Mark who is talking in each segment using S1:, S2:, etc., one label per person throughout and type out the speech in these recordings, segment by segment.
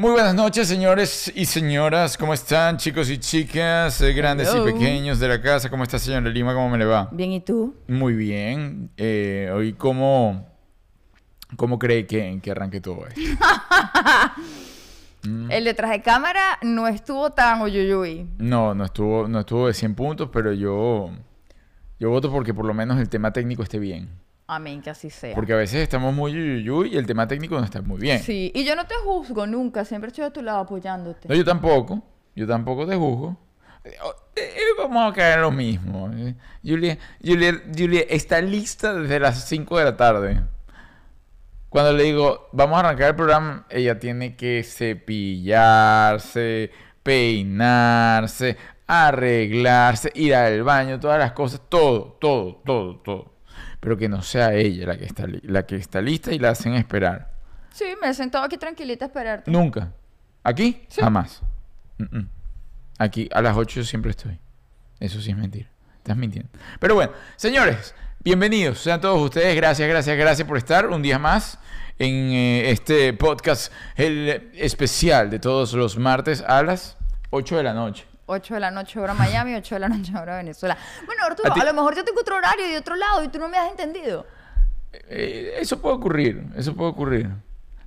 S1: Muy buenas noches, señores y señoras. ¿Cómo están, chicos y chicas, eh, grandes
S2: Hello.
S1: y pequeños de la casa? ¿Cómo está, señora Lima? ¿Cómo me le va?
S2: Bien, ¿y tú?
S1: Muy bien. Eh, hoy, ¿cómo, ¿cómo cree que, que arranque todo esto? Mm.
S2: El detrás de cámara no estuvo tan uyuyuy.
S1: No, no estuvo, no estuvo de 100 puntos, pero yo, yo voto porque por lo menos el tema técnico esté bien.
S2: Amén, que así sea.
S1: Porque a veces estamos muy yuyuyuy y el tema técnico no está muy bien.
S2: Sí, y yo no te juzgo nunca, siempre estoy a tu lado apoyándote.
S1: No, yo tampoco. Yo tampoco te juzgo. Eh, oh, eh, eh, vamos a caer en lo mismo. Julia, Julia, Julia está lista desde las 5 de la tarde. Cuando le digo, vamos a arrancar el programa, ella tiene que cepillarse, peinarse, arreglarse, ir al baño, todas las cosas, todo, todo, todo, todo. Pero que no sea ella la que está, la que está lista y la hacen esperar.
S2: Sí, me he sentado aquí tranquilita a esperarte.
S1: Nunca. ¿Aquí?
S2: Sí.
S1: Jamás. Mm, mm. Aquí a las 8 yo siempre estoy. Eso sí es mentira. Estás mintiendo. Pero bueno, señores, bienvenidos. Sean todos ustedes. Gracias, gracias, gracias por estar un día más en eh, este podcast, el especial de todos los martes a las 8 de la noche.
S2: 8 de la noche hora Miami, 8 de la noche hora Venezuela. Bueno, Arturo,
S1: A ti-
S2: a, lo mejor yo tengo otro horario de otro lado y tú no me has entendido.
S1: Eh, eso puede ocurrir, eso puede ocurrir.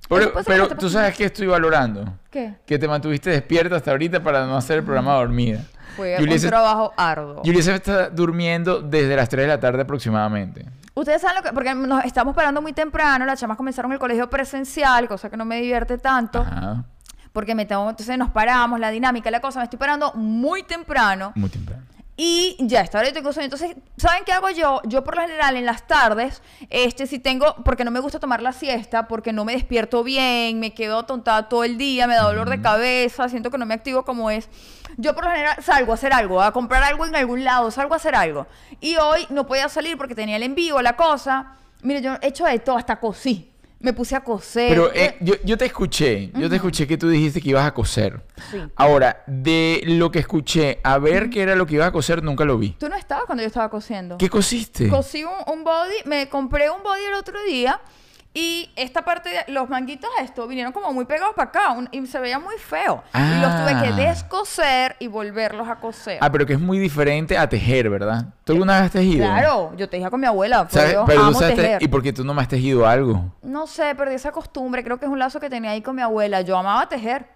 S1: Pero, tú sabes que estoy valorando.
S2: ¿Qué?
S1: Que te mantuviste despierta hasta ahorita para no hacer el programa dormida.
S2: Fue
S1: Julia
S2: un trabajo arduo.
S1: Julia se está durmiendo desde las 3 de la tarde aproximadamente.
S2: Ustedes saben lo que... Porque nos estamos parando muy temprano, las chamas comenzaron el colegio presencial, cosa que no me divierte tanto.
S1: Ajá,
S2: Porque me tengo, entonces nos paramos, la dinámica, la cosa, me estoy parando muy temprano.
S1: muy temprano.
S2: Y ya, esta hora yo tengo sueño. Entonces, ¿saben qué hago yo? Yo por lo general en las tardes, este, si tengo, porque no me gusta tomar la siesta, porque no me despierto bien, me quedo atontada todo el día, me da dolor de cabeza, siento que no me activo como es. Yo por lo general salgo a hacer algo, a comprar algo en algún lado, salgo a hacer algo. Y hoy no podía salir porque tenía el envío, la cosa. Mire, yo he hecho de todo, hasta cosí. Me puse a coser.
S1: Pero eh, yo, yo te escuché, yo te escuché que tú dijiste que ibas a coser.
S2: Sí.
S1: Ahora, de lo que escuché, a ver qué era lo que ibas a coser, nunca lo vi.
S2: Tú no estabas cuando yo estaba cosiendo.
S1: ¿Qué cosiste?
S2: Cosí un, un body, me compré un body el otro día y esta parte de los manguitos esto vinieron como muy pegados para acá un- y se veía muy feo. Y los tuve que
S1: Ah.
S2: descoser y volverlos a coser.
S1: Ah, pero que es muy diferente a tejer, ¿verdad? ¿Tú alguna vez has tejido?
S2: Claro, yo tejía con mi abuela, yo
S1: Pero tú sabes
S2: tejer.
S1: ¿Y por qué tú no me has tejido algo?
S2: No sé, perdí esa costumbre, creo que es un lazo que tenía ahí con mi abuela. Yo amaba tejer.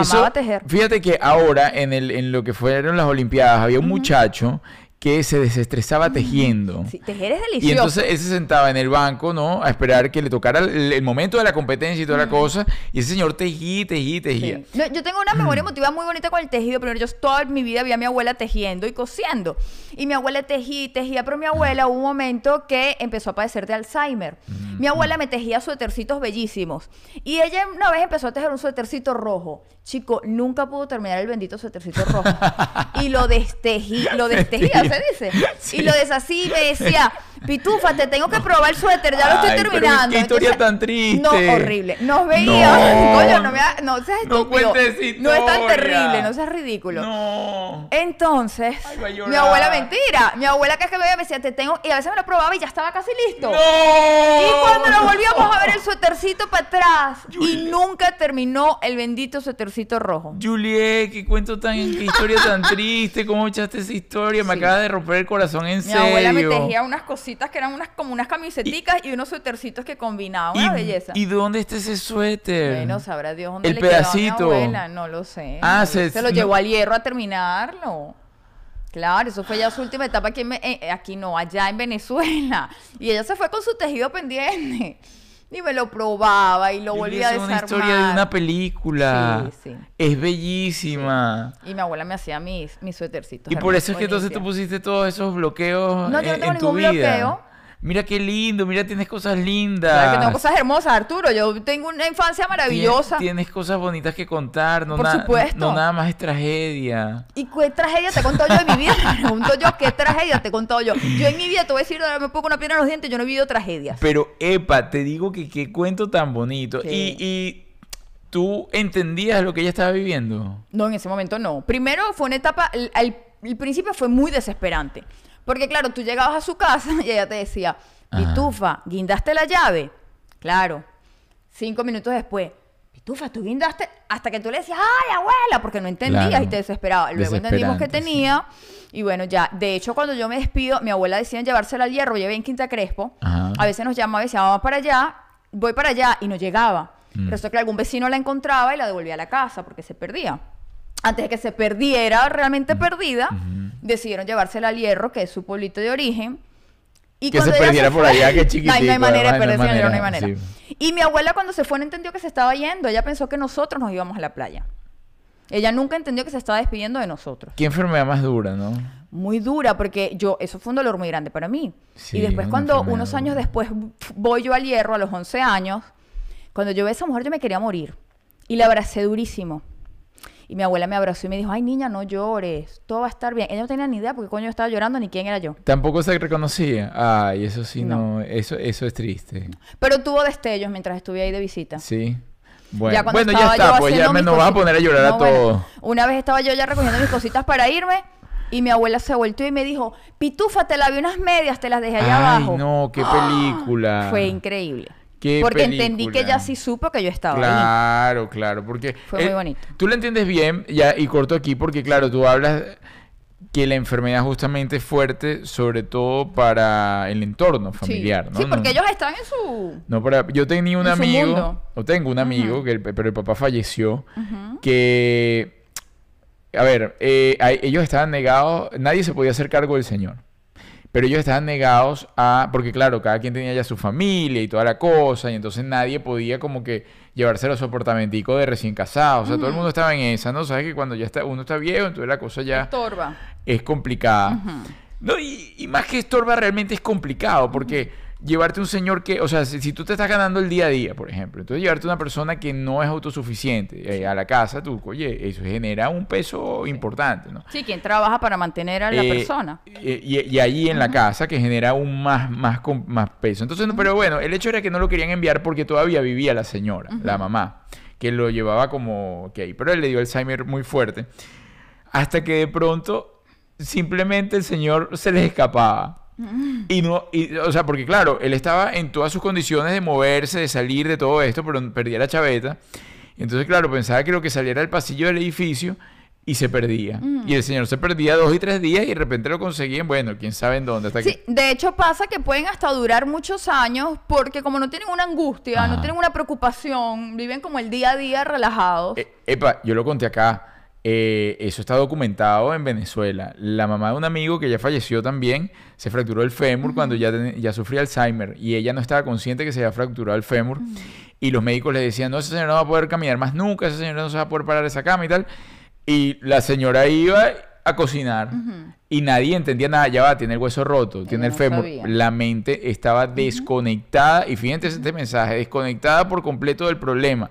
S1: Eso-
S2: Amaba tejer.
S1: Fíjate que ahora, en, el, en lo que fueron las Olimpiadas, había un muchacho que se desestresaba tejiendo.
S2: Sí, tejer es
S1: Y
S2: delicioso.
S1: entonces él se sentaba en el banco, ¿no? A esperar que le tocara el, el momento de la competencia y toda la cosa. Y ese señor tejía, tejía, tejía.
S2: Sí. No, yo tengo una memoria emotiva muy bonita con el tejido. Primero, yo toda mi vida vi a mi abuela tejiendo y cosiendo. Y mi abuela tejía y tejía, pero mi abuela hubo un momento que empezó a padecer de Alzheimer. Mi abuela me tejía suétercitos bellísimos. Y ella una vez empezó a tejer un suétercito rojo. Chico, nunca pudo terminar el bendito suétercito rojo. y lo destejí, lo destejía, se dice.
S1: Sí.
S2: Y lo desasí y me decía, Pitufa, te tengo que probar el suéter, ya lo estoy
S1: Ay,
S2: terminando.
S1: qué historia tan triste.
S2: No, horrible. Nos veía,
S1: No.
S2: coño, no, me ha- no seas
S1: No
S2: estúpido. No es tan terrible, no seas ridículo.
S1: No.
S2: Entonces,
S1: Ay,
S2: mi abuela mentira. Mi abuela que es que me veía me decía, te tengo, y a veces me lo probaba y ya estaba casi listo.
S1: ¡No!
S2: Y cuando lo volvíamos a ver el suétercito para atrás y nunca terminó el bendito suétercito rojo.
S1: Juliet, qué cuento tan, qué historia tan triste, cómo echaste esa historia, me
S2: Sí.
S1: acaba de romper el corazón en
S2: Mi
S1: serio.
S2: abuela me tejía unas cositas que eran unas como unas camiseticas y, unos suétercitos que combinaban. Una
S1: ¿Y,
S2: belleza.
S1: ¿Y dónde está ese suéter?
S2: Bueno, sabrá Dios dónde
S1: El
S2: le quedó a mi
S1: pedacito.
S2: abuela, no lo sé.
S1: Ah,
S2: No
S1: se-
S2: se, lo
S1: no-
S2: llevó al hierro a terminarlo. Claro, eso fue ya su última etapa aquí, en, eh, aquí no, allá en Venezuela. Y ella se fue con su tejido pendiente. Y me lo probaba y lo volvía a
S1: es una
S2: desarmar.
S1: historia de una película.
S2: Sí, sí.
S1: Es bellísima.
S2: Y mi abuela me hacía mis, mis suétercitos.
S1: Y por eso es que entonces tú pusiste todos esos bloqueos
S2: No, yo no
S1: en,
S2: tengo
S1: en tu
S2: ningún
S1: vida.
S2: bloqueo.
S1: Mira qué lindo, mira, tienes cosas lindas.
S2: Claro que tengo cosas hermosas, Arturo. Yo tengo una infancia maravillosa.
S1: Tienes, tienes cosas bonitas que contar, no,
S2: Por supuesto.
S1: no nada más es tragedia.
S2: ¿Y qué tragedia te he contado yo de mi vida? Me pregunto yo, ¿qué tragedia te he contado yo? Yo en mi vida te voy a decir, ahora me pongo una piedra en los dientes, yo no he vivido tragedias.
S1: Pero, epa, te digo que qué cuento tan bonito.
S2: Sí.
S1: Y, y tú entendías lo que ella estaba viviendo.
S2: No, en ese momento no. Primero fue una etapa, el- el principio fue muy desesperante. Porque claro, tú llegabas a su casa y ella te decía. Pitufa, ¿guindaste la llave? Claro. Cinco minutos después, Pitufa, tú guindaste hasta que tú le decías, ay, abuela, porque no entendías
S1: Claro.
S2: y te desesperaba. Luego entendimos que
S1: sí.
S2: tenía. Y bueno, ya, de hecho, cuando yo me despido, mi abuela decía llevársela al hierro, llevé en Quinta Crespo.
S1: Ajá.
S2: A veces nos llamaba y decía, vamos para allá, voy para allá, y no llegaba.
S1: Mm.
S2: Resulta que algún vecino la encontraba y la devolvía a la casa porque se perdía. Antes de que se perdiera realmente perdida, decidieron llevársela al hierro, que es su pueblito de origen. Y
S1: Que se perdiera por
S2: fue-
S1: allá, que
S2: No hay-
S1: chiquitico,
S2: No hay manera de
S1: no
S2: perderse no hay
S1: manera,
S2: manera.
S1: sí.
S2: Y mi abuela cuando se fue no entendió que se estaba yendo. Ella pensó que nosotros nos íbamos a la playa. Ella nunca entendió que se estaba despidiendo de nosotros.
S1: ¿Qué enfermedad más dura, no?
S2: Muy dura, porque yo, eso fue un dolor muy grande para mí.
S1: Sí,
S2: y después cuando, unos años
S1: dura.
S2: después, voy yo al hierro a los 11 años, cuando yo vi a esa mujer yo me quería morir. Y la abracé durísimo. Y mi abuela me abrazó y me dijo, ay niña, no llores, todo va a estar bien. Ella no tenía ni idea porque coño yo estaba llorando ni quién era yo.
S1: Tampoco se reconocía. Ay, eso sí, no.
S2: No.
S1: Eso, eso es triste.
S2: Pero tuvo destellos mientras estuve ahí de visita.
S1: Sí. Bueno,
S2: Ya
S1: bueno ya está, pues ya me nos vas a poner a llorar a
S2: bueno,
S1: todos.
S2: una vez estaba yo ya recogiendo mis cositas para irme y mi abuela se volteó y me dijo, Pitufa, te lavé unas medias, te las dejé allá
S1: Ay,
S2: abajo.
S1: no, qué película.
S2: Fue increíble.
S1: Qué
S2: Porque entendí que ella sí supo que yo estaba ahí.
S1: Claro, claro, porque...
S2: Fue muy bonito.
S1: Tú lo entiendes bien, ya, y corto aquí, porque claro, tú hablas que la enfermedad justamente es fuerte, sobre todo para el entorno
S2: Sí.
S1: familiar, ¿no?
S2: Sí, porque
S1: No-
S2: ellos están en su...
S1: No, para, yo tenía un amigo,
S2: mundo.
S1: o tengo un amigo, que el- pero el papá falleció, que, a ver, eh, a- ellos estaban negados, nadie se podía hacer cargo del señor, pero ellos estaban negados a, porque claro, cada quien tenía ya su familia y toda la cosa, y entonces nadie podía como que llevárselo a su apartamentico de recién casado, o sea, todo el mundo estaba en esa, ¿no? Sabes que cuando ya está, uno está viejo, entonces la cosa ya
S2: Estorba.
S1: es complicada. No, y, y más que estorba realmente es complicado, porque llevarte un señor que, o sea, si, si tú te estás ganando el día a día, por ejemplo, entonces llevarte una persona que no es autosuficiente eh, a la casa, tú, oye, eso genera un peso importante, ¿no?
S2: Sí, quien trabaja para mantener a la
S1: Eh,
S2: persona.
S1: eh, Y, y allí en la casa que genera aún más, más, peso. Entonces, no, pero bueno, el hecho era que no lo querían enviar porque todavía vivía la señora, la mamá, que lo llevaba como, ok, pero él le dio Alzheimer muy fuerte. Hasta que de pronto simplemente el señor se les escapaba. Y no, y, o sea, porque claro, él estaba en todas sus condiciones de moverse, de salir de todo esto, pero perdía la chaveta. Y entonces, claro, pensaba que lo que saliera del pasillo del edificio y se perdía. Y el señor se perdía dos y tres días y de repente lo conseguían, bueno, quién sabe en dónde. Hasta
S2: Sí,
S1: que...
S2: de hecho pasa que pueden hasta durar muchos años porque como no tienen una angustia,
S1: Ajá.
S2: no tienen una preocupación, viven como el día a día relajados.
S1: Eh, epa, yo lo conté acá. Eh, eso está documentado en Venezuela. La mamá de un amigo que ya falleció también se fracturó el fémur cuando ya, ten- ya sufría Alzheimer y ella no estaba consciente que se había fracturado el fémur. Y los médicos le decían, no, ese señor no va a poder caminar más nunca, ese señor no se va a poder parar esa cama y tal. Y la señora iba a cocinar y nadie entendía nada. Ya va, tiene el hueso roto, tiene el
S2: no
S1: fémur.
S2: sabía.
S1: La mente estaba desconectada y fíjense este mensaje, desconectada por completo del problema.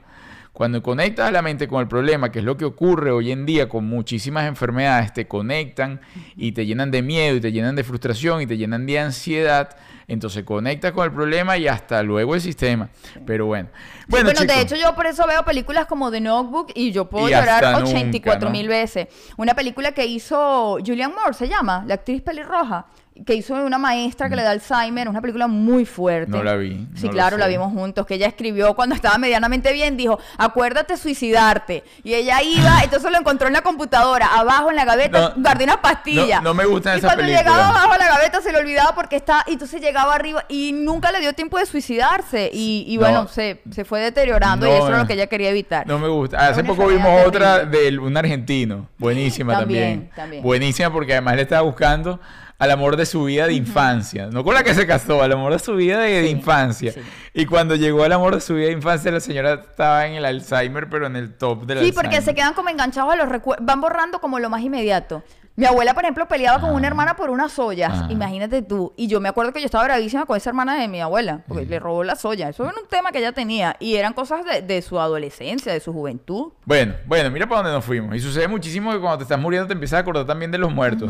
S1: Cuando conectas a la mente con el problema, que es lo que ocurre hoy en día con muchísimas enfermedades, te conectan y te llenan de miedo y te llenan de frustración y te llenan de ansiedad, entonces conectas con el problema y hasta luego el sistema. Pero bueno. Bueno,
S2: Bueno, de hecho yo por eso veo películas como The Notebook y yo puedo
S1: Y
S2: llorar
S1: nunca,
S2: 84
S1: ¿no?
S2: mil veces. Una película que hizo Julianne Moore, se llama, la actriz pelirroja, que hizo una maestra que le da Alzheimer, una película muy fuerte.
S1: Mm. No la vi,
S2: Sí,
S1: no
S2: claro, la vimos juntos, que ella escribió cuando estaba medianamente bien, dijo, acuérdate suicidarte. Y ella iba, entonces lo encontró en la computadora, abajo en la gaveta,
S1: No,
S2: guardé una pastilla.
S1: no- no me gustan
S2: y
S1: esas
S2: cuando
S1: películas.
S2: llegaba abajo a la gaveta se le olvidaba porque está, y entonces llegaba arriba y nunca le dio tiempo de suicidarse. Y, y
S1: No.
S2: bueno, se, se fue deteriorando y eso era lo que ella quería evitar.
S1: No me gusta. Hace poco vimos otra de un argentino. Buenísima también.
S2: También, también.
S1: Buenísima porque además le estaba buscando al amor de su vida de infancia. No con la que se casó, al amor de su vida de, de
S2: Sí,
S1: infancia.
S2: sí.
S1: Y cuando llegó al amor de su vida de infancia, la señora estaba en el Alzheimer, pero en el top del
S2: Sí,
S1: Alzheimer.
S2: porque se quedan como enganchados a los recuerdos, van borrando como lo más inmediato. Mi abuela, por ejemplo, peleaba con una hermana por unas ollas,
S1: Ah.
S2: imagínate tú. Y yo me acuerdo que yo estaba bravísima con esa hermana de mi abuela, porque le robó las ollas. Eso era un tema que ella tenía. Y eran cosas de, de su adolescencia, de su juventud.
S1: Bueno, bueno, mira para dónde nos fuimos. Y sucede muchísimo que cuando te estás muriendo te empiezas a acordar también de los muertos.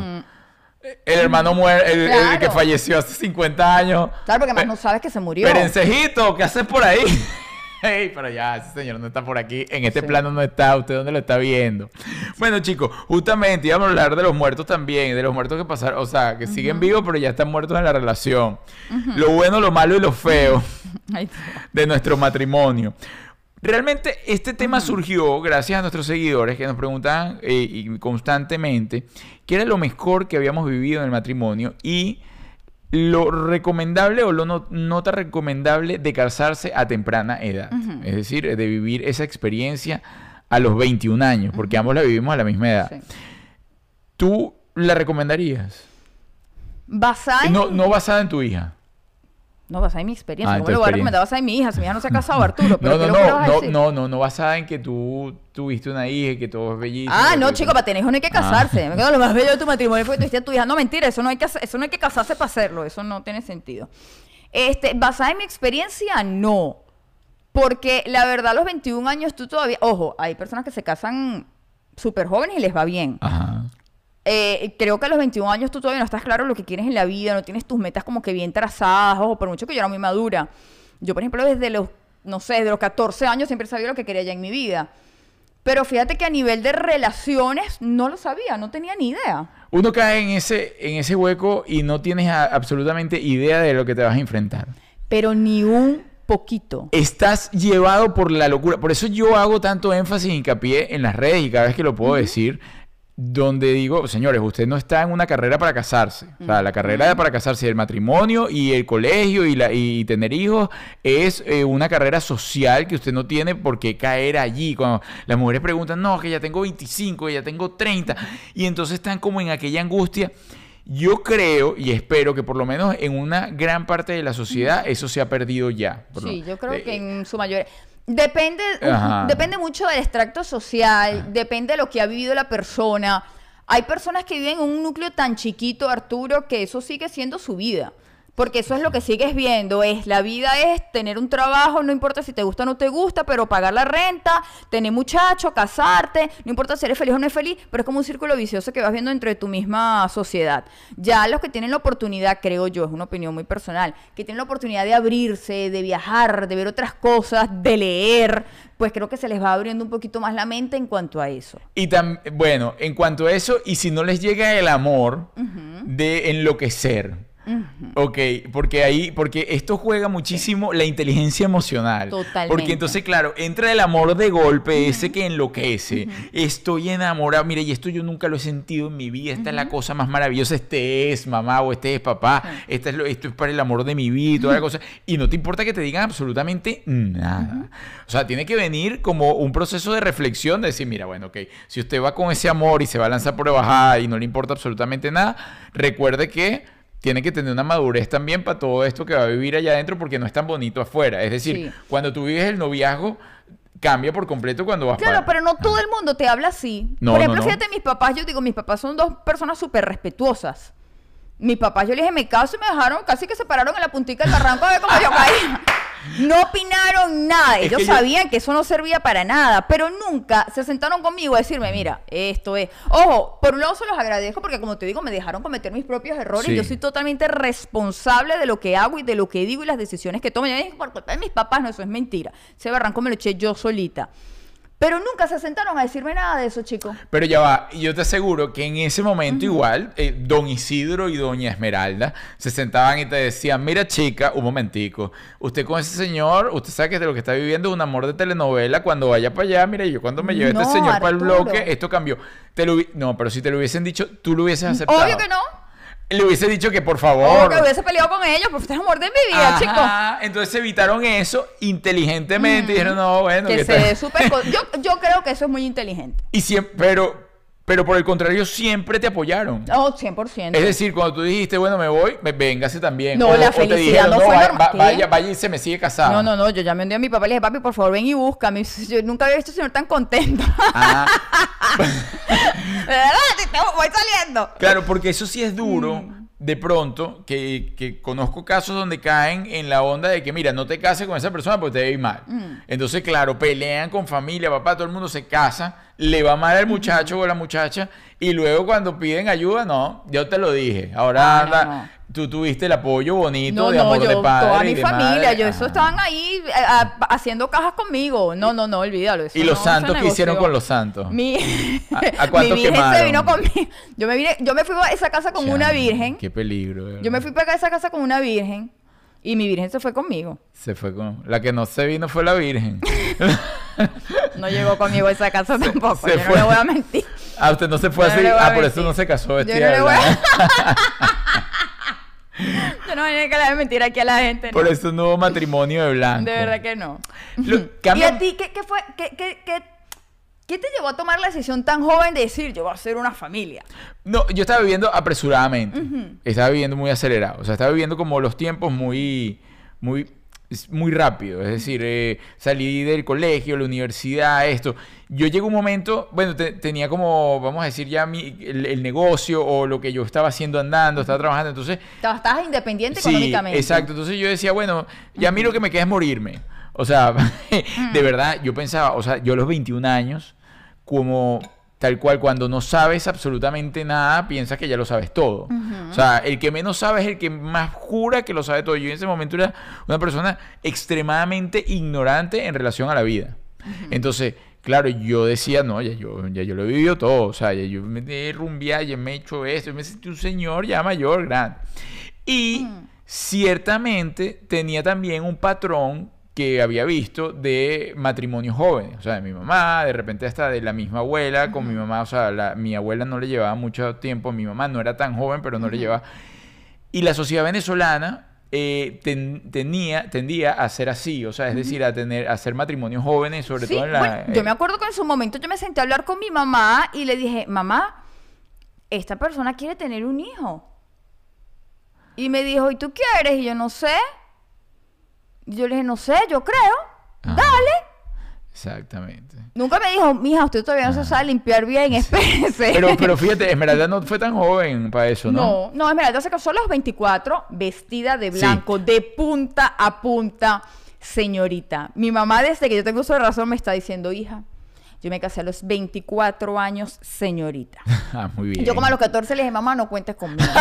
S1: El hermano muerto, el, el que falleció hace 50 años.
S2: Claro, porque más
S1: Pe-
S2: no sabes que se murió.
S1: Perencejito, ¿qué haces por ahí? Ey, pero ya, ese señor no está por aquí. En este
S2: Sí.
S1: plano no está. ¿Usted dónde lo está viendo? Bueno, chicos, justamente íbamos a hablar de los muertos también. De los muertos que pasaron. O sea, que siguen vivos, pero ya están muertos en la relación. Lo bueno, lo malo y lo feo de nuestro matrimonio. Realmente este tema surgió gracias a nuestros seguidores que nos preguntaban eh, constantemente qué era lo mejor que habíamos vivido en el matrimonio y lo recomendable o lo no, no tan recomendable de casarse a temprana edad. Es decir, de vivir esa experiencia a los 21 años, porque ambos la vivimos a la misma edad.
S2: Sí.
S1: ¿Tú la recomendarías?
S2: Basada en...
S1: No, no basada en tu hija.
S2: No, basada en mi experiencia.
S1: Ah,
S2: ¿Cómo lo voy a recomendar basada en mi hija? Si mi hija no se ha casado, Arturo. ¿pero
S1: No, no, no, no,
S2: decir?
S1: no, no, no basada en que tú tuviste una hija y que todo es bellísimo.
S2: Ah, no, chico, para tener hijos no hay que casarse. Me quedo lo más bello de tu matrimonio fue que tuviste a tu hija. No, mentira, eso no hay que eso no hay que casarse para hacerlo, eso no tiene sentido. Este, basada en mi experiencia, no. Porque la verdad, a los 21 años tú todavía, ojo, hay personas que se casan súper jóvenes y les va bien.
S1: Ajá.
S2: Eh, creo que a los 21 años tú todavía no estás claro lo que quieres en la vida, no tienes tus metas como que bien trazadas, ojo, por mucho que yo era muy madura. Yo, por ejemplo, desde los, no sé, desde los 14 años siempre sabía lo que quería ya en mi vida. Pero fíjate que a nivel de relaciones no lo sabía, no tenía ni idea.
S1: Uno cae en ese, en ese hueco y no tienes a- absolutamente idea de lo que te vas a enfrentar.
S2: Pero ni un poquito.
S1: Estás llevado por la locura. Por eso yo hago tanto énfasis y hincapié en las redes y cada vez que lo puedo decir, donde digo, señores, usted no está en una carrera para casarse. O sea, la carrera para casarse, el matrimonio y el colegio y, la, y tener hijos es eh, una carrera social que usted no tiene por qué caer allí. Cuando las mujeres preguntan, no, que ya tengo 25, que ya tengo 30, y entonces están como en aquella angustia. Yo creo y espero que por lo menos en una gran parte de la sociedad eso se ha perdido ya.
S2: Sí, yo creo
S1: eh,
S2: que en su mayoría. Depende,
S1: Ajá.
S2: depende mucho del extracto social, depende de lo que ha vivido la persona. Hay personas que viven en un núcleo tan chiquito, Arturo, que eso sigue siendo su vida. Porque eso es lo que sigues viendo, es la vida es tener un trabajo, no importa si te gusta o no te gusta, pero pagar la renta, tener muchacho, casarte, no importa si eres feliz o no es feliz, pero es como un círculo vicioso que vas viendo entre tu misma sociedad. Ya los que tienen la oportunidad, creo yo, es una opinión muy personal, que tienen la oportunidad de abrirse, de viajar, de ver otras cosas, de leer, pues creo que se les va abriendo un poquito más la mente en cuanto a eso.
S1: Y tam- bueno, en cuanto a eso, y si no les llega el amor de enloquecer. Ok, porque ahí, porque esto juega muchísimo la inteligencia emocional.
S2: Totalmente.
S1: Porque entonces, claro, entra el amor de golpe, ese que enloquece. Estoy enamorado, mire, y esto yo nunca lo he sentido en mi vida. Esta es la cosa más maravillosa. Este es mamá o este es papá. Esta es lo- esto es para el amor de mi vida y toda la cosa. Y no te importa que te digan absolutamente nada. O sea, tiene que venir como un proceso de reflexión de decir, mira, bueno, ok, si usted va con ese amor y se va a lanzar por bajada y no le importa absolutamente nada, recuerde que tiene que tener una madurez también para todo esto que va a vivir allá adentro porque no es tan bonito afuera. Es decir,
S2: Sí.
S1: cuando tú vives el noviazgo, cambia por completo cuando vas
S2: Claro,
S1: para-
S2: pero no todo el mundo te habla así.
S1: No,
S2: Por
S1: no,
S2: ejemplo,
S1: no.
S2: fíjate, mis papás, yo digo, mis papás son dos personas súper respetuosas. Mis papás, yo les dije, me caso y me dejaron, casi que se pararon en la puntica del barranco a ver cómo yo caía. No opinaron nada.
S1: Es
S2: Ellos
S1: que yo-
S2: sabían que eso no servía para nada, pero nunca se sentaron conmigo a decirme, mira, esto es. Ojo, por un lado se los agradezco porque, como te digo, me dejaron cometer mis propios errores.
S1: Sí.
S2: Yo soy totalmente responsable de lo que hago y de lo que digo y las decisiones que tomo. Yo dije, por culpa de mis papás, no, eso es mentira. Ese barranco me lo eché yo solita. Pero nunca se sentaron a decirme nada de eso, chicos.
S1: Pero ya va, yo te aseguro que en ese momento igual, eh, don Isidro y doña Esmeralda se sentaban y te decían, mira chica, un momentico, usted con ese señor, usted sabe que de lo que está viviendo es un amor de telenovela, cuando vaya para allá, mira, yo cuando me lleve
S2: No,
S1: este señor para el
S2: Arturo.
S1: bloque, esto cambió. Te lo no, pero si te lo hubiesen dicho, tú lo hubieses aceptado.
S2: Obvio que no.
S1: Le hubiese dicho que por favor.
S2: que hubiese peleado con ellos, porque este es amor de mi vida, chicos.
S1: Entonces evitaron eso inteligentemente y dijeron, no, bueno,
S2: Que
S1: ¿qué
S2: se
S1: tal?".
S2: dé súper co- yo, yo creo que eso es muy inteligente.
S1: Y siempre, pero, pero por el contrario, siempre te apoyaron.
S2: No, 100%.
S1: Es decir, cuando tú dijiste, bueno, me voy, ve- véngase también.
S2: No,
S1: O-
S2: la
S1: o te
S2: felicidad
S1: dijeron,
S2: no fue normal.
S1: vaya, vaya y se me sigue casado.
S2: No, no, no, yo llamé un día a mi papá y le dije, papi, por favor, ven y búscame. Yo nunca había visto a ese señor tan contento.
S1: Ah,
S2: De verdad, te- te voy saliendo.
S1: claro, porque eso sí es duro.
S2: Mm.
S1: De pronto, que, que conozco casos donde caen en la onda de que, mira, no te cases con esa persona porque te ir mal.
S2: Mm.
S1: Entonces, claro, pelean con familia, papá, todo el mundo se casa, le va mal al muchacho o a la muchacha, y luego cuando piden ayuda, no, yo te lo dije. Ahora
S2: Ah, no,
S1: anda,
S2: no.
S1: tú tuviste el apoyo bonito
S2: No,
S1: de
S2: no,
S1: amor
S2: yo,
S1: de padre.
S2: toda
S1: y
S2: mi
S1: de
S2: familia,
S1: madre.
S2: yo, eso estaban ahí eh, a- haciendo cajas conmigo. No, no, no, olvídalo. eso
S1: ¿Y los
S2: no
S1: santos qué hicieron con los santos?
S2: Mi,
S1: ¿A- a cuántos
S2: mi virgen
S1: quemaron?
S2: se vino conmigo. Yo me, vine, yo me fui a esa casa con una virgen.
S1: Qué peligro. de
S2: Yo
S1: verdad.
S2: me fui para esa casa con una virgen Y mi virgen se fue conmigo.
S1: Se fue con... La que no se vino fue la Virgen.
S2: No llegó conmigo esa casa tampoco.
S1: se
S2: yo no
S1: fue.
S2: le voy a mentir.
S1: Ah, usted no se fue
S2: Yo
S1: así. ah, por eso no se casó
S2: Yo
S1: vestida.
S2: no le voy a-
S1: ¿verdad?
S2: Yo no voy a que le mentir aquí a la gente.
S1: Por eso no hubo matrimonio de blanco.
S2: De verdad que no.
S1: Lo-
S2: ¿Y a ti qué, qué fue? Qué, qué, qué- qué te llevó a tomar la decisión tan joven de decir yo voy a hacer una familia?
S1: No, yo estaba viviendo apresuradamente. Estaba viviendo muy acelerado. O sea, estaba viviendo como los tiempos muy, muy, es muy rápido. Es decir, eh, salí del colegio, la universidad, esto. Yo llegué a un momento, bueno, te- tenía como, vamos a decir, ya mi- el, el negocio o lo que yo estaba haciendo andando, estaba trabajando. Entonces,
S2: Estabas estabas independiente
S1: Sí,
S2: económicamente.
S1: exacto. Entonces yo decía, bueno, ya a mí lo que me queda es morirme. O sea, de verdad, yo pensaba, o sea, yo a los 21 años, como tal cual, cuando no sabes absolutamente nada, piensas que ya lo sabes todo. O sea, el que menos sabe es el que más jura que lo sabe todo. Yo en ese momento era una persona extremadamente ignorante en relación a la vida. Entonces, claro, yo decía, no, ya yo, ya yo lo he vivido todo. O sea, ya yo me he rumbeado, ya me he hecho esto, yo me sentí un señor ya mayor, grande. Y ciertamente tenía también un patrón que había visto de matrimonios jóvenes, o sea, de mi mamá, de repente hasta de la misma abuela, con mi mamá, o sea, la- mi abuela no le llevaba mucho tiempo, mi mamá no era tan joven, pero no le llevaba. Y la sociedad venezolana eh, ten- tenía, tendía a ser así, o sea, es decir, a tener, a hacer matrimonios jóvenes, sobre
S2: Sí,
S1: todo en la...
S2: bueno, yo
S1: eh,
S2: me acuerdo que en su momento yo me senté a hablar con mi mamá y le dije, mamá, esta persona quiere tener un hijo. Y me dijo, ¿y tú quieres? Y yo no sé. Y yo le dije, no sé, yo creo.
S1: Ajá.
S2: Dale.
S1: Exactamente.
S2: Nunca me dijo, mija, usted todavía no se sabe limpiar bien, espérese.
S1: Pero, pero fíjate, Esmeralda no fue tan joven para eso, ¿no?
S2: No, no, Esmeralda se casó a los 24, vestida de
S1: Sí.
S2: blanco, de punta a punta, señorita. Mi mamá, desde que yo tengo uso de razón, me está diciendo, hija, yo me casé a los 24 años, señorita.
S1: Ah, muy bien.
S2: Yo como a los 14 le dije, mamá, no cuentes conmigo.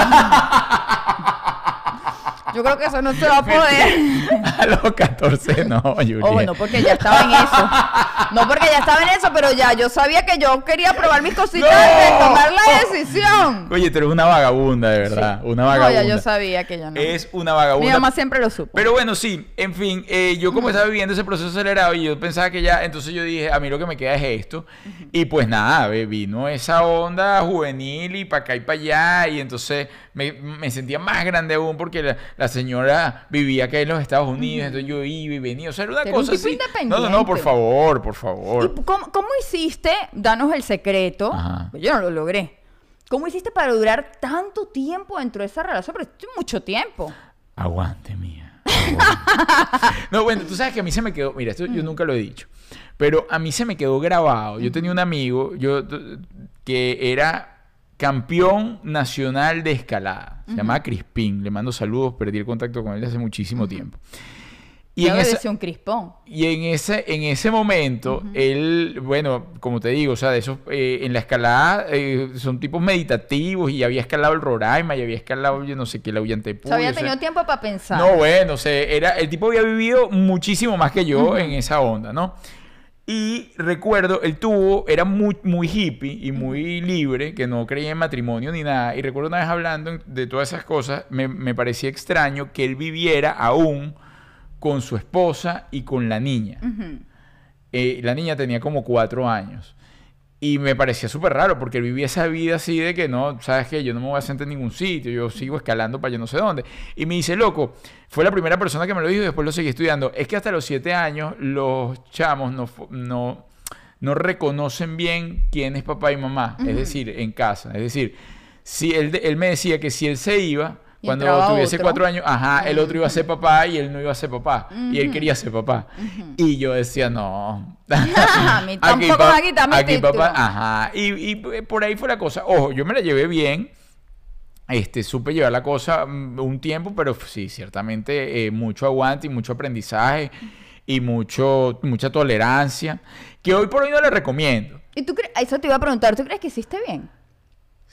S2: Yo creo que eso no se va a poder.
S1: A los 14 no, Julia.
S2: Oh, bueno, porque ya estaba en eso. No porque ya estaba en eso, pero ya yo sabía que yo quería probar mis cositas
S1: ¡No!
S2: de tomar la decisión.
S1: Oye, tú eres una vagabunda, de verdad. Una
S2: No,
S1: vagabunda.
S2: ya yo sabía que yo no.
S1: Es una vagabunda.
S2: Mi mamá siempre lo supo.
S1: Pero bueno, sí, en fin, eh, yo como estaba viviendo ese proceso acelerado y yo pensaba que ya, entonces yo dije, a mí lo que me queda es esto. Y pues nada, vino esa onda juvenil y para acá y para allá. Y entonces me, me sentía más grande aún porque la, la señora vivía acá en los Estados Unidos, entonces yo iba y venía. O sea, era una
S2: un
S1: cosa
S2: tipo
S1: así. No, no, no, por favor, por favor.
S2: ¿Y cómo, cómo hiciste? Danos el secreto.
S1: Ajá.
S2: Yo no lo logré. ¿Cómo hiciste para durar tanto tiempo dentro de esa relación? Pero mucho tiempo.
S1: Aguante, mía. aguante. no, bueno, tú sabes que a mí se me quedó, mira, esto yo nunca lo he dicho, pero a mí se me quedó grabado. Yo tenía un amigo yo, que era campeón nacional de escalada. Se llamaba Crispín. Le mando saludos, perdí el contacto con él hace muchísimo tiempo. Y en, esa-
S2: un crispón.
S1: y en ese, en ese momento, él, bueno, como te digo, o sea, de esos, eh, en la escalada eh, son tipos meditativos y había escalado el Roraima y había escalado, yo no sé qué, la
S2: O
S1: Ullantepuy.
S2: sea, había
S1: o sea,
S2: tenido tiempo para pensar.
S1: no, bueno, o sea, era, el tipo había vivido muchísimo más que yo en esa onda, ¿no? Y recuerdo, él tuvo, era muy, muy hippie y muy libre, que no creía en matrimonio ni nada. Y recuerdo una vez hablando de todas esas cosas, me, me parecía extraño que él viviera aún con su esposa y con la niña. Eh, la niña tenía como cuatro años. Y me parecía súper raro porque él vivía esa vida así de que no, sabes que yo no me voy a sentar en ningún sitio, yo sigo escalando para yo no sé dónde. Y me dice, loco, fue la primera persona que me lo dijo y después lo seguí estudiando. Es que hasta los siete años los chamos no, no, no reconocen bien quién es papá y mamá, es decir, en casa. Es decir, si él, él me decía que si él se iba,
S2: Y
S1: cuando tuviese
S2: otro.
S1: cuatro años, ajá, el otro iba a ser papá y él no iba a ser papá. Y él quería ser papá. Y yo decía, no.
S2: A mí tampoco me quitar mi
S1: aquí
S2: título.
S1: papá, ajá. Y, y por ahí fue la cosa. Ojo, yo me la llevé bien. Este, supe llevar la cosa mm, un tiempo, pero sí, ciertamente eh, mucho aguante y mucho aprendizaje y mucho, mucha tolerancia, que hoy por hoy no le recomiendo.
S2: ¿Y tú crees? Eso te iba a preguntar. ¿Tú crees que hiciste bien?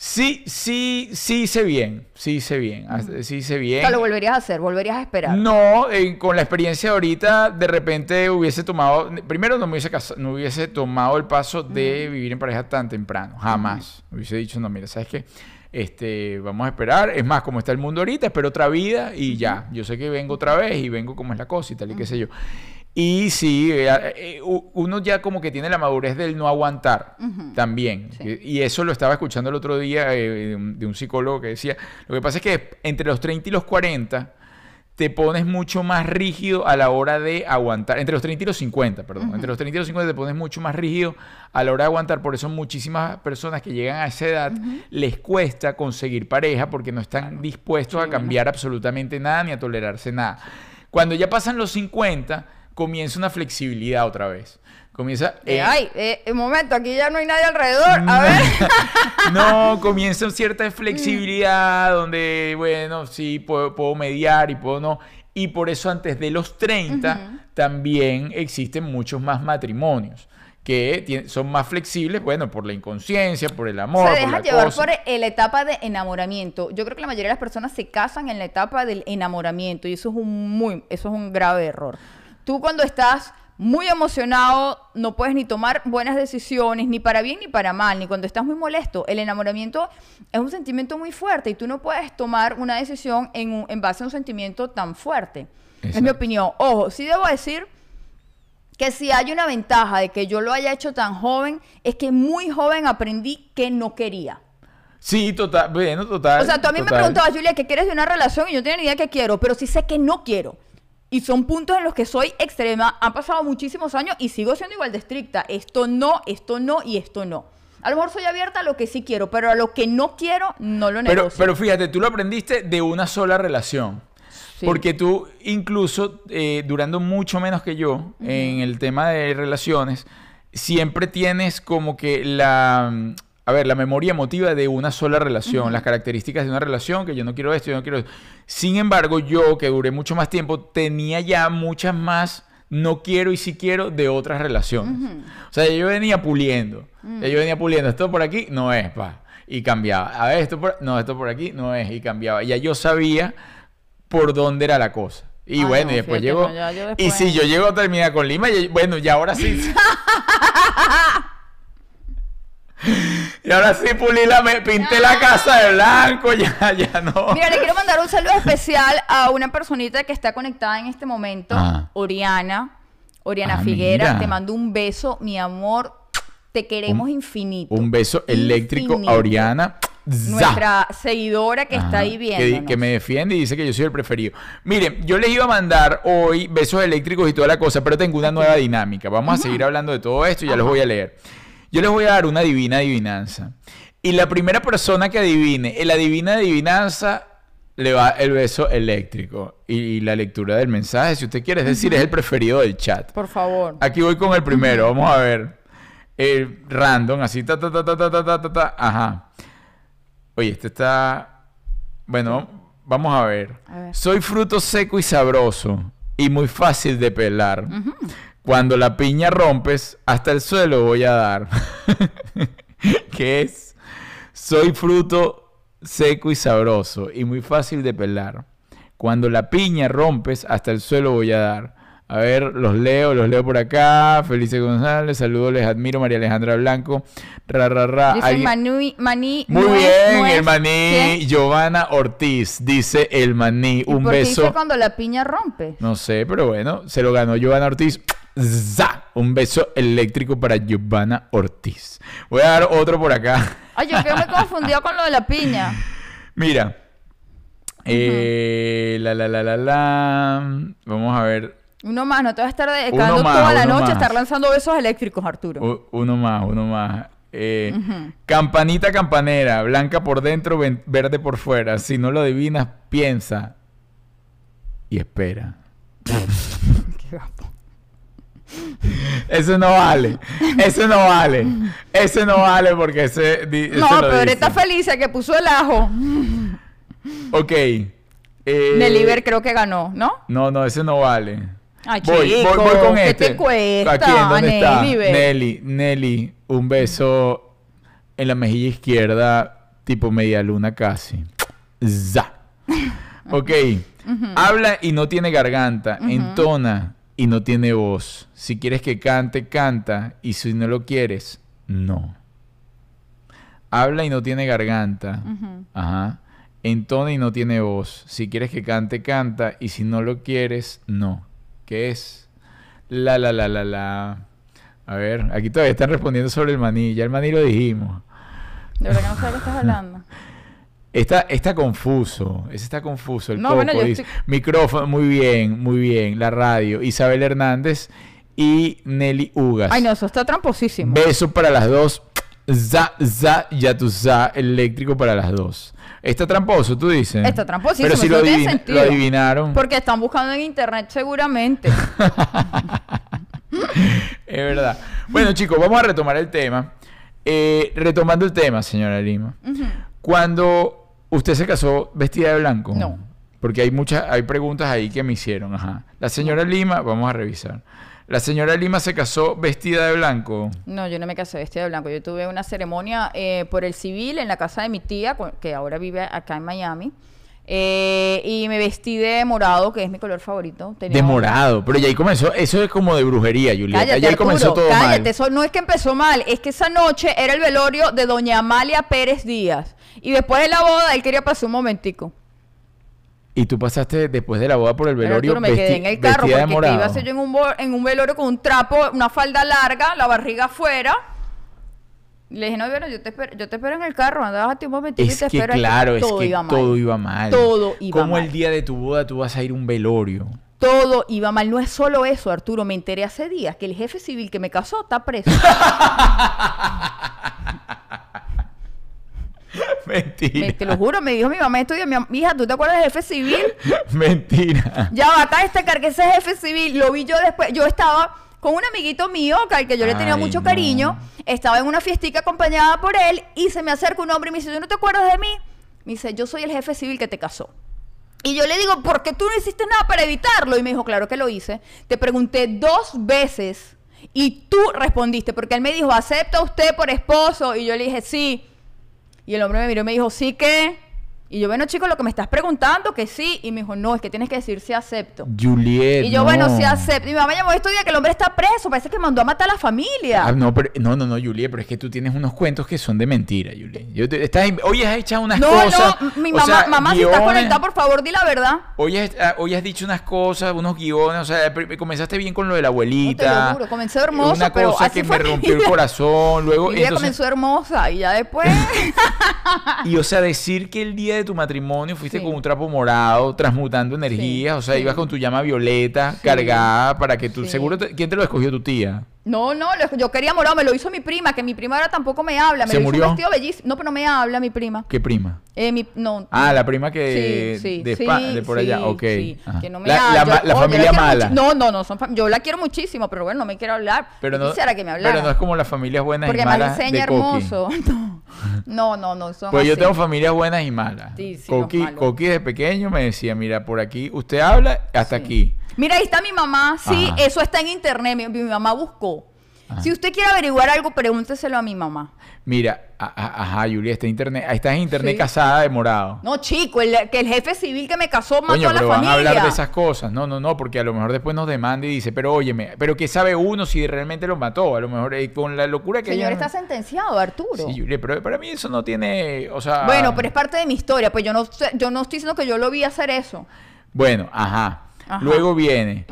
S1: Sí, sí, sí hice bien, sí hice bien, sí hice
S2: O
S1: bien.
S2: sea, lo volverías a hacer, volverías a esperar.
S1: No, eh, con la experiencia de ahorita, de repente hubiese tomado, primero no me hubiese, casa- no hubiese tomado el paso de vivir en pareja tan temprano, jamás. Hubiese dicho, no, mira, ¿sabes qué? Este, vamos a esperar. Es más, como está el mundo ahorita, espero otra vida y ya. Yo sé que vengo otra vez y vengo como es la cosa y tal y qué sé yo. Y sí, eh, eh, uno ya como que tiene la madurez del no aguantar también.
S2: Sí.
S1: Y eso lo estaba escuchando el otro día eh, de un- de un psicólogo que decía, lo que pasa es que entre los 30 y los 40 te pones mucho más rígido a la hora de aguantar. Entre los 30 y los 50, perdón. Entre los 30 y los 50 te pones mucho más rígido a la hora de aguantar. Por eso muchísimas personas que llegan a esa edad les cuesta conseguir pareja porque no están dispuestos a cambiar absolutamente nada ni a tolerarse nada. Cuando ya pasan los 50, comienza una flexibilidad otra vez. Comienza...
S2: Eh,
S1: eh,
S2: ay, eh, un momento, aquí ya no hay nadie alrededor. A ver.
S1: no, comienza cierta flexibilidad donde, bueno, sí, puedo, puedo mediar y puedo no. Y por eso antes de los 30 también existen muchos más matrimonios que son más flexibles, bueno, por la inconsciencia, por el amor,
S2: se
S1: por
S2: deja
S1: la
S2: llevar
S1: cosa.
S2: por la etapa de enamoramiento. Yo creo que la mayoría de las personas se casan en la etapa del enamoramiento y eso es un muy, eso es un grave error. Tú cuando estás muy emocionado no puedes ni tomar buenas decisiones, ni para bien ni para mal, ni cuando estás muy molesto. El enamoramiento es un sentimiento muy fuerte y tú no puedes tomar una decisión en, un- en base a un sentimiento tan fuerte. Es mi opinión. Ojo, sí debo decir que si hay una ventaja de que yo lo haya hecho tan joven, es que muy joven aprendí que no quería.
S1: Sí, total, bueno, total.
S2: O sea, tú a mí me preguntabas, Julia, ¿qué quieres de una relación? Y yo no tenía ni idea qué quiero, pero sí sé que no quiero. Y son puntos en los que soy extrema. Han pasado muchísimos años y sigo siendo igual de estricta. Esto no, esto no y esto no. A lo mejor soy abierta a lo que sí quiero, pero a lo que no quiero, no lo
S1: Pero,
S2: negocio.
S1: pero fíjate, tú lo aprendiste de una sola relación.
S2: Sí.
S1: Porque tú, incluso eh, durando mucho menos que yo en el tema de relaciones, siempre tienes como que la, a ver, la memoria emotiva de una sola relación, las características de una relación, que yo no quiero esto, yo no quiero esto. Sin embargo, yo, que duré mucho más tiempo, tenía ya muchas más no quiero y sí quiero de otras relaciones. O sea, yo venía puliendo. Ya Yo venía puliendo. Esto por aquí no es, pa. Y cambiaba. A ver, esto por... No, esto por aquí no es. Y cambiaba. Ya yo sabía por dónde era la cosa. Y
S2: Ah,
S1: bueno,
S2: no,
S1: y después llegó...
S2: no,
S1: Y si yo llego a terminar con Lima, y bueno, y ahora sí... y ahora sí pulí la... Me pinté la casa de blanco, ya, ya no.
S2: Mira, le quiero mandar un saludo especial a una personita que está conectada en este momento,
S1: Ah.
S2: Oriana. Oriana
S1: Ah,
S2: Figuera,
S1: mira.
S2: te mando un beso, mi amor. Te queremos
S1: Un-
S2: infinito.
S1: Un beso eléctrico
S2: Infinito.
S1: a Oriana.
S2: Nuestra seguidora que está
S1: Ajá,
S2: ahí
S1: que,
S2: viendo.
S1: que me defiende y dice que yo soy el preferido. Miren, yo les iba a mandar hoy besos eléctricos y toda la cosa, pero tengo una nueva dinámica. Vamos a seguir hablando de todo esto y ya los voy a leer. Yo les voy a dar una divina adivinanza. Y la primera persona que adivine, el adivina adivinanza, le va el beso eléctrico y, y la lectura del mensaje, si usted quiere, es decir, es el preferido del chat.
S2: Por favor.
S1: Aquí voy con el primero, vamos a ver. El random, así, ta, ta, ta, ta, ta, ta, ta, ta. Ajá. Oye, este está... Bueno, vamos a ver.
S2: A ver.
S1: Soy fruto seco y sabroso y muy fácil de pelar. Cuando la piña rompes, hasta el suelo voy a dar. ¿Qué es? Soy fruto seco y sabroso y muy fácil de pelar. Cuando la piña rompes, hasta el suelo voy a dar. A ver, los leo, los leo por acá. Felice González, saludos, les admiro. María Alejandra Blanco. Ra, ra, ra.
S2: Dice Maní, Maní.
S1: Muy bien, el maní.
S2: ¿Qué?
S1: Giovanna Ortiz, dice el maní.
S2: ¿Y
S1: Un
S2: por qué
S1: beso.
S2: dice cuando la piña rompe?
S1: No sé, pero bueno, se lo ganó Giovanna Ortiz. ¡Za! Un beso eléctrico para Giovanna Ortiz. Voy a dar otro por acá.
S2: Ay, yo quedé muy confundida con lo de la piña.
S1: Mira. Eh, la, la, la, la, la. Vamos a ver.
S2: Uno más, no te vas a estar dedicando
S1: más,
S2: toda la noche a estar lanzando besos eléctricos, Arturo.
S1: U- uno más, uno más. Eh, Campanita campanera, blanca por dentro, verde por fuera. Si no lo adivinas, piensa y espera.
S2: Qué guapo.
S1: Eso no vale. Eso no vale. Eso no vale porque ese. di- ese
S2: No, pero
S1: dice.
S2: está feliz que puso el ajo.
S1: Ok. Eh,
S2: Neliver creo que ganó, ¿no?
S1: No, no, ese no vale.
S2: Ay,
S1: Voy,
S2: chico,
S1: voy con
S2: ¿qué
S1: este.
S2: te cuesta,
S1: ¿A quién? ¿Dónde está?
S2: Neliver?
S1: Nelly, Nelly, un beso en la mejilla izquierda, tipo media luna casi. За. Ok. Habla y no tiene garganta. Entona y no tiene voz. Si quieres que cante, canta. Y si no lo quieres, no. Habla y no tiene garganta.
S2: Ujú.
S1: Ajá. Entona y no tiene voz. Si quieres que cante, canta. Y si no lo quieres, no. ¿Qué es? La, la, la, la, la. A ver, aquí todavía están respondiendo sobre el maní. Ya el maní lo dijimos.
S2: De verdad que no sé de qué estás hablando.
S1: Está, está confuso. Ese está confuso. El
S2: No,
S1: coco
S2: bueno,
S1: dice.
S2: estoy-
S1: Micrófono, muy bien, muy bien. La radio. Isabel Hernández y Nelly Ugas.
S2: Ay, no, eso está tramposísimo.
S1: Beso para las dos. Za, za, ya tu za, eléctrico para las dos. Está tramposo, tú dices.
S2: Está tramposísimo,
S1: Pero si
S2: eso
S1: lo,
S2: tiene
S1: adivin-
S2: sentido.
S1: lo adivinaron.
S2: Porque están buscando en internet seguramente.
S1: Es verdad. Bueno, chicos, vamos a retomar el tema. Eh, retomando el tema, señora Lima. Cuando usted se casó vestida de blanco.
S2: No.
S1: Porque hay muchas, hay preguntas ahí que me hicieron. Ajá. La señora Lima, vamos a revisar. La señora Lima se casó vestida de blanco.
S2: No, yo no me casé vestida de blanco. Yo tuve una ceremonia eh, por el civil en la casa de mi tía, que ahora vive acá en Miami. Eh, y me vestí de morado, que es mi color favorito. Tenía
S1: De morado. Pero ya ahí comenzó. Eso es como de brujería, Julieta.
S2: Cállate,
S1: ya ahí comenzó todo
S2: cállate.
S1: mal.
S2: Eso no es que empezó mal, es que esa noche era el velorio de doña Amalia Pérez Díaz. Y después de la boda, él quería pasar un momentico.
S1: Y tú pasaste después de la boda por el
S2: Pero
S1: velorio
S2: Arturo, me quedé en el carro porque que
S1: morado.
S2: iba a ser yo en un, bo- en un velorio con un trapo, una falda larga, la barriga afuera. Le dije, no, bueno, yo te espero, yo te espero en el carro, andabas un momentito y te
S1: que
S2: espero. ahí".
S1: claro, es
S2: Todo
S1: que
S2: iba mal.
S1: todo iba mal.
S2: Todo iba
S1: Como
S2: mal.
S1: el día de tu boda tú vas a ir a un velorio.
S2: Todo iba mal. No es solo eso, Arturo. Me enteré hace días que el jefe civil que me casó está preso.
S1: Mentira.
S2: Me- te lo juro, me dijo mi mamá esto y mi hija, ¿tú te acuerdas del jefe civil?
S1: Mentira.
S2: Ya va, acá destacar que ese jefe civil lo vi yo después. Yo estaba con un amiguito mío, que al que yo le tenía
S1: Ay,
S2: mucho
S1: no.
S2: cariño. Estaba en una fiestica acompañada por él y se me acerca un hombre y me dice, ¿tú no te acuerdas de mí? Me dice, yo soy el jefe civil que te casó. Y yo le digo, ¿por qué tú no hiciste nada para evitarlo? Y me dijo, claro que lo hice. Te pregunté dos veces y tú respondiste, porque él me dijo, ¿acepta usted por esposo? Y yo le dije, sí. Y el hombre me miró y me dijo, ¿sí qué? Y yo, bueno, chico, lo que me estás preguntando, que sí. Y me dijo, no, es que tienes que decir si acepto.
S1: Juliet.
S2: Y yo,
S1: no.
S2: bueno, sí acepto. Y mi mamá llamó estos días que el hombre está preso. Parece que mandó a matar a la familia.
S1: Ah, no, pero, no, no, no, Juliet, pero es que tú tienes unos cuentos que son de mentira, Juliet. Yo te- estás, hoy has echado unas
S2: no,
S1: cosas.
S2: no, mi
S1: o
S2: mamá,
S1: sea,
S2: mamá, si estás conectada, por favor, di la verdad.
S1: Hoy has, ah, hoy has dicho unas cosas, unos guiones, o sea, comenzaste bien con lo de la abuelita.
S2: No te lo juro, comencé hermosa,
S1: Una
S2: pero
S1: cosa
S2: así
S1: que
S2: fue
S1: me
S2: mi
S1: rompió el corazón, luego...
S2: Mi vida
S1: entonces-
S2: comenzó hermosa y ya después.
S1: Y o sea, decir que el día de tu matrimonio fuiste
S2: Sí.
S1: con un trapo morado, transmutando energías, o sea,
S2: sí.
S1: ibas con tu llama violeta cargada para que tú, seguro, te- ¿quién te lo escogió tu tía?
S2: No, no, lo- yo quería morado, me lo hizo mi prima, que mi prima ahora tampoco me habla. Me
S1: ¿Se
S2: lo
S1: murió?
S2: hizo un vestido bellísimo. No, pero no me habla mi prima.
S1: ¿Qué prima?
S2: Eh, mi, no.
S1: Ah, la prima que
S2: Sí, sí,
S1: de,
S2: sí,
S1: de por allá, ok.
S2: que no me
S1: la,
S2: habla.
S1: la
S2: Yo- oh,
S1: familia mala.
S2: No, no, no, son yo la quiero muchísimo, pero bueno, no me quiero hablar.
S1: pero no,
S2: quisiera que me hablara.
S1: pero no es como las familias buenas
S2: porque
S1: y
S2: me
S1: malas
S2: enseña
S1: de Coqui.
S2: hermoso. No, no, no, son
S1: Pues yo tengo familias buenas y malas.
S2: Sí, sí, los
S1: Coqui. Coqui de pequeño me decía, mira, por aquí usted habla hasta
S2: Sí.
S1: aquí.
S2: Mira, ahí está mi mamá. Sí,
S1: Ajá.
S2: eso está en internet. Mi, mi mamá buscó.
S1: Ajá.
S2: Si usted quiere averiguar algo, pregúnteselo a mi mamá.
S1: Mira, a- a- ajá, Julia, está en internet, estás en internet
S2: Sí.
S1: casada de morado.
S2: No, chico, el, que el jefe civil que me casó mató
S1: Coño,
S2: a la
S1: pero van a
S2: familia.
S1: hablar de esas cosas. No, no, no, porque a lo mejor después nos demanda y dice, pero óyeme, pero ¿qué sabe uno si realmente lo mató? A lo mejor eh, con la locura que
S2: Señor,
S1: ella-
S2: está sentenciado, Arturo.
S1: Sí, Julia, pero para mí eso no tiene, o sea...
S2: Bueno, pero es parte de mi historia. Pues yo no, yo no estoy diciendo que yo lo vi hacer eso.
S1: Bueno, ajá.
S2: Ajá.
S1: Luego viene,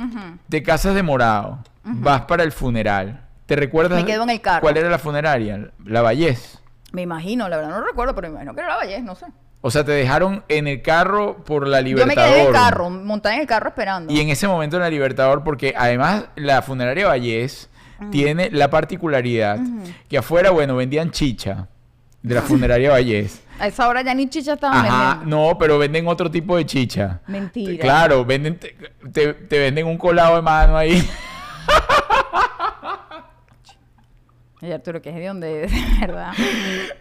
S1: te casas de morado, vas para el funeral. ¿Te recuerdas
S2: Me quedo en el carro.
S1: cuál era la funeraria? La Vallés.
S2: Me imagino, la verdad no recuerdo, pero me imagino que era la Vallés, no sé.
S1: O sea, te dejaron en el carro por la
S2: Yo me
S1: Libertador.
S2: quedé en el carro, montada en el carro esperando.
S1: Y en ese momento en la Libertador, porque además la funeraria Vallés tiene la particularidad que afuera, bueno, vendían chicha de la funeraria Vallés.
S2: A esa hora ya ni chicha estaban
S1: Ajá,
S2: vendiendo.
S1: no, pero venden otro tipo de chicha.
S2: Mentira.
S1: Claro, venden, te, te- te venden un colado de mano ahí.
S2: Y Arturo, que es de donde es, verdad.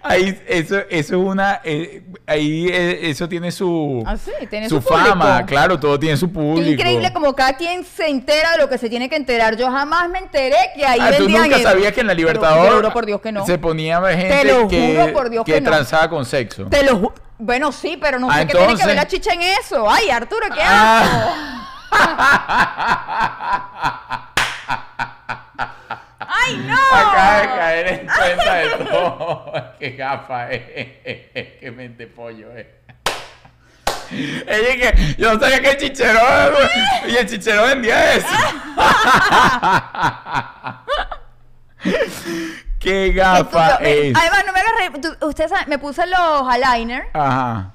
S1: Ahí, eso, eso es una, eh, ahí eh, eso tiene su,
S2: Ah, sí, tiene
S1: su,
S2: su
S1: fama, claro, todo tiene su público.
S2: increíble como cada quien se entera de lo que se tiene que enterar. Yo jamás me enteré que ahí
S1: Ah, tú
S2: vendían
S1: nunca
S2: eso.
S1: sabías que en la
S2: Te
S1: Libertador
S2: Te lo juro por Dios que no.
S1: se ponía gente
S2: lo
S1: que,
S2: juro por Dios
S1: que
S2: que no.
S1: transaba con sexo.
S2: Te lo ju- Bueno, sí, pero no
S1: Ah,
S2: sé qué tiene que
S1: entonces-
S2: ver la chicha en eso. Ay, Arturo, qué
S1: Ah.
S2: asco. Ay, ¡Ay, no!
S1: Acaba de caer en cuenta de todo. Qué gafa es. Qué mente pollo es. Ella que yo no sabía que el chichero y el chichero vendía eso. Qué gafa es.
S2: Además, no me. Tú- Ustedes saben, me puse los aligners.
S1: Ajá.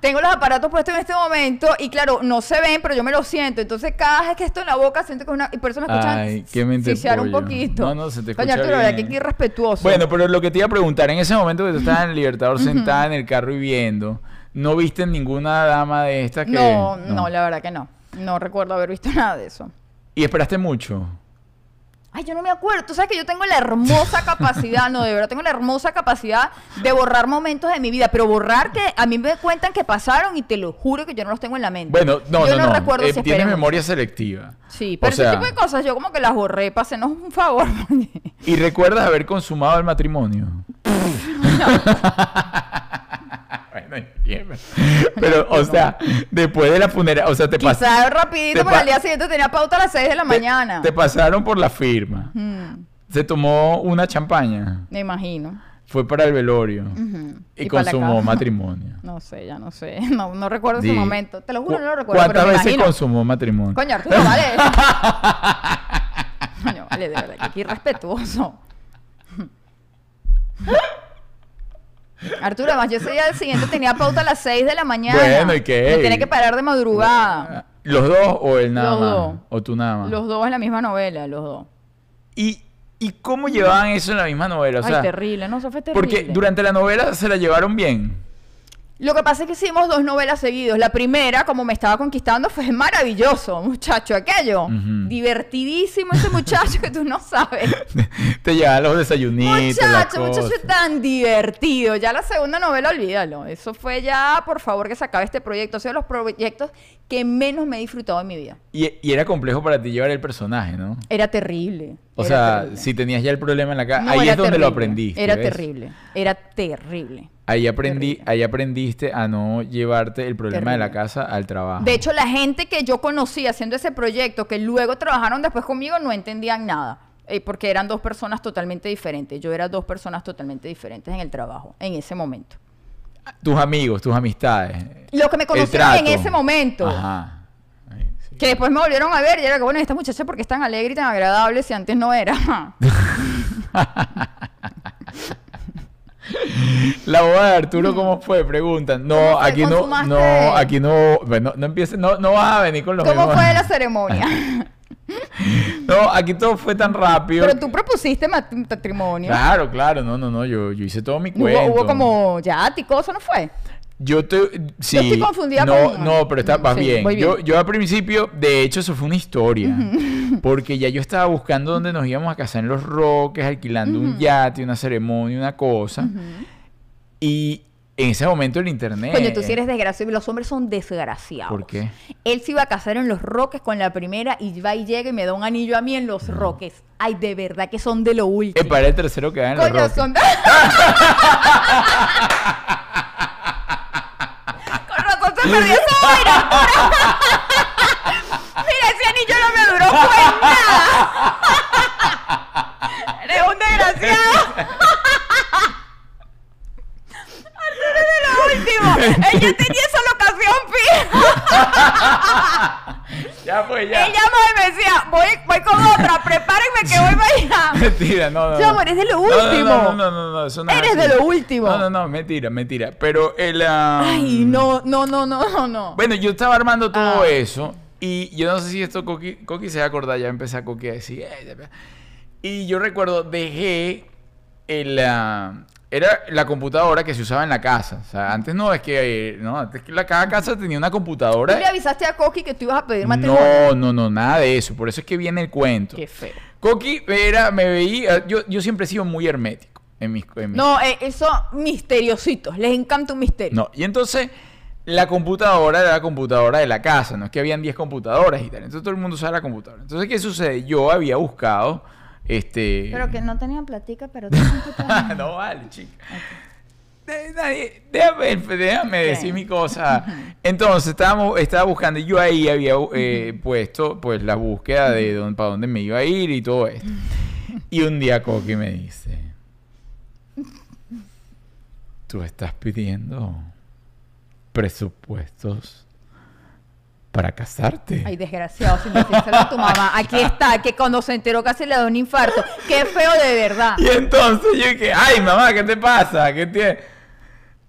S2: Tengo los aparatos puestos en este momento y claro, no se ven, pero yo me lo siento. Entonces, cada vez que esto en la boca, siento que es una. Y por eso me escuchan
S1: Ay, qué mente
S2: sisear un poquito.
S1: No, no, se te escucha
S2: Arturo, ¿verdad?
S1: bien.
S2: que irrespetuoso.
S1: Bueno, pero lo que te iba a preguntar, en ese momento que tú estabas en el Libertador sentada en el carro y viendo, ¿no viste ninguna dama de estas que...?
S2: no, no, la verdad que no. No recuerdo haber visto nada de eso.
S1: ¿Y esperaste mucho?
S2: Ay, yo no me acuerdo. Tú sabes que yo tengo la hermosa capacidad, no, de verdad, tengo la hermosa capacidad de borrar momentos de mi vida, pero borrar que a mí me cuentan que pasaron y te lo juro que yo no los tengo en la mente.
S1: Bueno, no,
S2: yo
S1: no, no.
S2: recuerdo
S1: eh,
S2: si
S1: tienes memoria selectiva.
S2: Sí,
S1: O
S2: pero
S1: sea,
S2: ese tipo de cosas yo como que las borré, pásenos un favor.
S1: ¿Y recuerdas haber consumado el matrimonio? entiendo. Pero, o sea, después de la funeraria, o sea, te pasaron...
S2: Rapidito, pero al día siguiente tenía pauta a las 6 de la mañana.
S1: Te, pasaron por la firma.
S2: Mm,
S1: Se tomó una champaña.
S2: me imagino.
S1: Fue para el velorio. Y, consumó matrimonio.
S2: No sé, ya no sé. No, no recuerdo
S1: Di,
S2: ese momento. Te lo juro,
S1: ¿cu-
S2: no lo recuerdo.
S1: ¿Cuántas
S2: pero me
S1: veces
S2: imagino.
S1: consumó matrimonio?
S2: Coño, Arturo, vale. Coño, vale, de verdad, que qué irrespetuoso. Arturo, además, yo ese día siguiente tenía pauta a las 6 de la mañana.
S1: Bueno, ¿y qué?
S2: Me tenía que parar de madrugada.
S1: ¿Los dos o él nada
S2: Los
S1: más?
S2: dos.
S1: ¿O tú nada más?
S2: Los dos en la misma novela, los dos.
S1: ¿Y, ¿Y cómo llevaban eso en la misma novela? O sea,
S2: Ay, terrible, no, eso fue terrible.
S1: porque durante la novela se la llevaron bien.
S2: Lo que pasa es que hicimos dos novelas seguidos. La primera, como me estaba conquistando, fue maravilloso, muchacho, aquello. Divertidísimo ese muchacho que tú no sabes.
S1: Te llevaban los desayunitos,
S2: Muchacho, muchacho tan divertido. Ya la segunda novela, olvídalo. Eso fue ya, por favor, que se acabe este proyecto. Sido de los proyectos que menos me he disfrutado en mi vida.
S1: Y, y era complejo para ti llevar el personaje, ¿no?
S2: Era terrible.
S1: O sea,
S2: terrible.
S1: si tenías ya el problema en la casa,
S2: No,
S1: ahí es donde
S2: terrible.
S1: lo aprendiste.
S2: Era
S1: ¿ves?
S2: terrible. Era terrible.
S1: Ahí aprendí,
S2: Terrible.
S1: ahí aprendiste a no llevarte el problema de la casa al trabajo.
S2: De hecho, la gente que yo conocí haciendo ese proyecto, que luego trabajaron después conmigo, no entendían nada. eh, porque eran dos personas totalmente diferentes. Yo era dos personas totalmente diferentes en el trabajo, en ese momento.
S1: tus amigos, tus amistades.
S2: Los que me
S1: el
S2: conocieron en ese momento.
S1: Ajá.
S2: Que después me volvieron a ver y era que, bueno, esta muchacha porque es tan alegre y tan agradable si antes no era.
S1: La boda de Arturo, ¿cómo fue? Preguntan. No, aquí no, no, aquí no, bueno, no empieces, no, no vas a venir con los
S2: ¿Cómo
S1: mismos-
S2: fue la ceremonia?
S1: No, aquí todo fue tan rápido.
S2: Pero tú propusiste mat- matrimonio.
S1: Claro, claro, no, no, no, yo, yo hice todo mi
S2: Hubo,
S1: cuento.
S2: hubo como ya, cosa, ¿no fue?
S1: Yo te, sí,
S2: estoy confundida
S1: no,
S2: con-
S1: No, pero está vas
S2: sí,
S1: bien. Yo, yo al principio, de hecho, eso fue una historia. Porque ya yo estaba buscando dónde nos íbamos a casar en Los Roques, alquilando un yate, una ceremonia, una cosa. Y en ese momento el internet...
S2: Coño, tú sí eres desgraciado. Los hombres son desgraciados.
S1: ¿Por qué?
S2: Él se iba a casar en Los Roques con la primera y va y llega y me da un anillo a mí en Los Roques. Ay, de verdad que son de lo último.
S1: Eh, para el tercero que va en Los
S2: Coño,
S1: Roques.
S2: son de... Perdió vaina. Mira, ese anillo no me duró pues nada. Eres un desgraciado. Arturo de lo último. Ella tenía esa locación fija.
S1: Ya, pues, ya.
S2: Y me decía, voy, voy con otra, prepárenme que voy para.
S1: Mentira, no, no. No.
S2: amor, es de lo
S1: No, no, no,
S2: último.
S1: No, no, no, no, no es
S2: Eres
S1: así.
S2: de lo último.
S1: No, no, no, mentira, mentira. Pero el... ah,
S2: Ay, no, no, no, no, no, no.
S1: Bueno, yo estaba armando todo
S2: Ah.
S1: eso y yo no sé si esto Coqui, Coqui se va a acordar, ya empecé a Coqui a decir... "Eh, ya, ya". Y yo recuerdo, dejé el... ah, era la computadora que se usaba en la casa. O sea, antes no, es que... eh, No, antes que la, cada casa tenía una
S2: Tú
S1: computadora.
S2: le avisaste a Coqui que tú ibas a pedir matrimonio.
S1: No, no, no, nada de eso. Por eso es que viene el cuento.
S2: Qué feo.
S1: Coqui era, me veía... Yo, yo siempre he sido muy hermético en mis... en mis-
S2: No, eh, eso misteriositos. Les encanta un misterio.
S1: No, y entonces la computadora era la computadora de la casa, no es que habían 10 computadoras y tal. Entonces todo el mundo usaba la computadora. Entonces, ¿qué sucede? Yo había buscado este
S2: Pero que no tenían platica, pero
S1: no vale, chica. De- nadie- Déjame, déjame decir mi cosa. Entonces, estábamos, estaba buscando y yo ahí había eh, puesto pues la búsqueda de dónde, para dónde me iba a ir y todo esto. Y un día Coqui me dice, tú estás pidiendo presupuestos para casarte.
S2: Ay, desgraciado, sin decírselo a tu mamá. Aquí está, que cuando se enteró casi le da un infarto. Qué feo de verdad.
S1: Y entonces yo dije, ay mamá, ¿qué te pasa? ¿Qué tiene?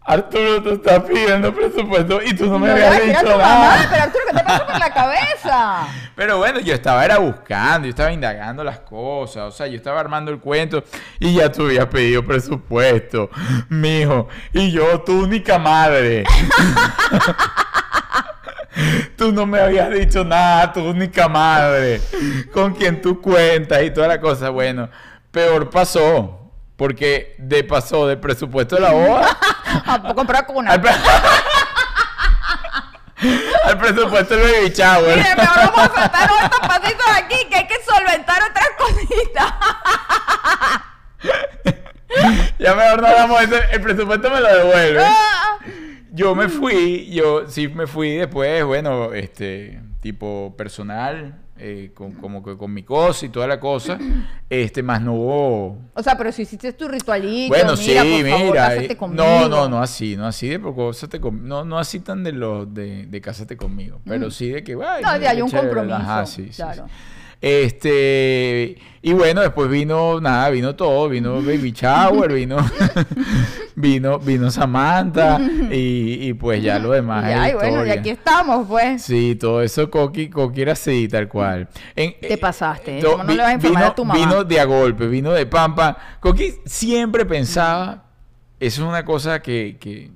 S1: Arturo, tú estás pidiendo presupuesto y tú no me
S2: No
S1: habías dicho nada.
S2: mamá, pero Arturo, ¿qué te pasa por la cabeza?
S1: Pero bueno, yo estaba era buscando, yo estaba indagando las cosas, o sea, yo estaba armando el cuento y ya tú habías pedido presupuesto, mijo, y yo, tu única madre. tú no me habías dicho nada, tu única madre, con quien tú cuentas y toda la cosa. Bueno, peor pasó, porque de pasó del presupuesto de la boda
S2: A comprar cuna.
S1: al, pre- al presupuesto del baby shower.
S2: Mire, mejor vamos a saltar estos pasitos aquí, que hay que solventar otras cositas.
S1: Ya mejor no de eso. El presupuesto me lo devuelve.
S2: Ah,
S1: Yo me fui, yo sí me fui después, bueno, este, tipo personal, eh, con, como que con mi cosa y toda la cosa. Este, más no hubo.
S2: O sea, pero si hiciste tu ritualito,
S1: Bueno,
S2: mira,
S1: sí,
S2: por favor,
S1: mira.
S2: cásate
S1: eh,
S2: conmigo.
S1: No, no, no así, no así de cásate conmigo. No, no así tan de los de, de cásate conmigo. Pero sí de que, ay,
S2: No, de hay un
S1: chévere.
S2: compromiso,
S1: Ajá, sí, sí,
S2: claro.
S1: sí. Este, y bueno, después vino, nada, vino todo, vino Baby Shower, vino, vino, vino Samantha, y, y pues ya lo demás.
S2: Ya,
S1: es
S2: y bueno, y aquí estamos, pues.
S1: Sí, todo eso Coqui, Coqui era así, tal cual. En-
S2: Te
S1: eh,
S2: pasaste, ¿eh?
S1: to-
S2: ¿Cómo no le vas a informar
S1: vino,
S2: a tu mamá?
S1: Vino de a golpe, vino de pampa. Coqui siempre pensaba, eso es una cosa que, que,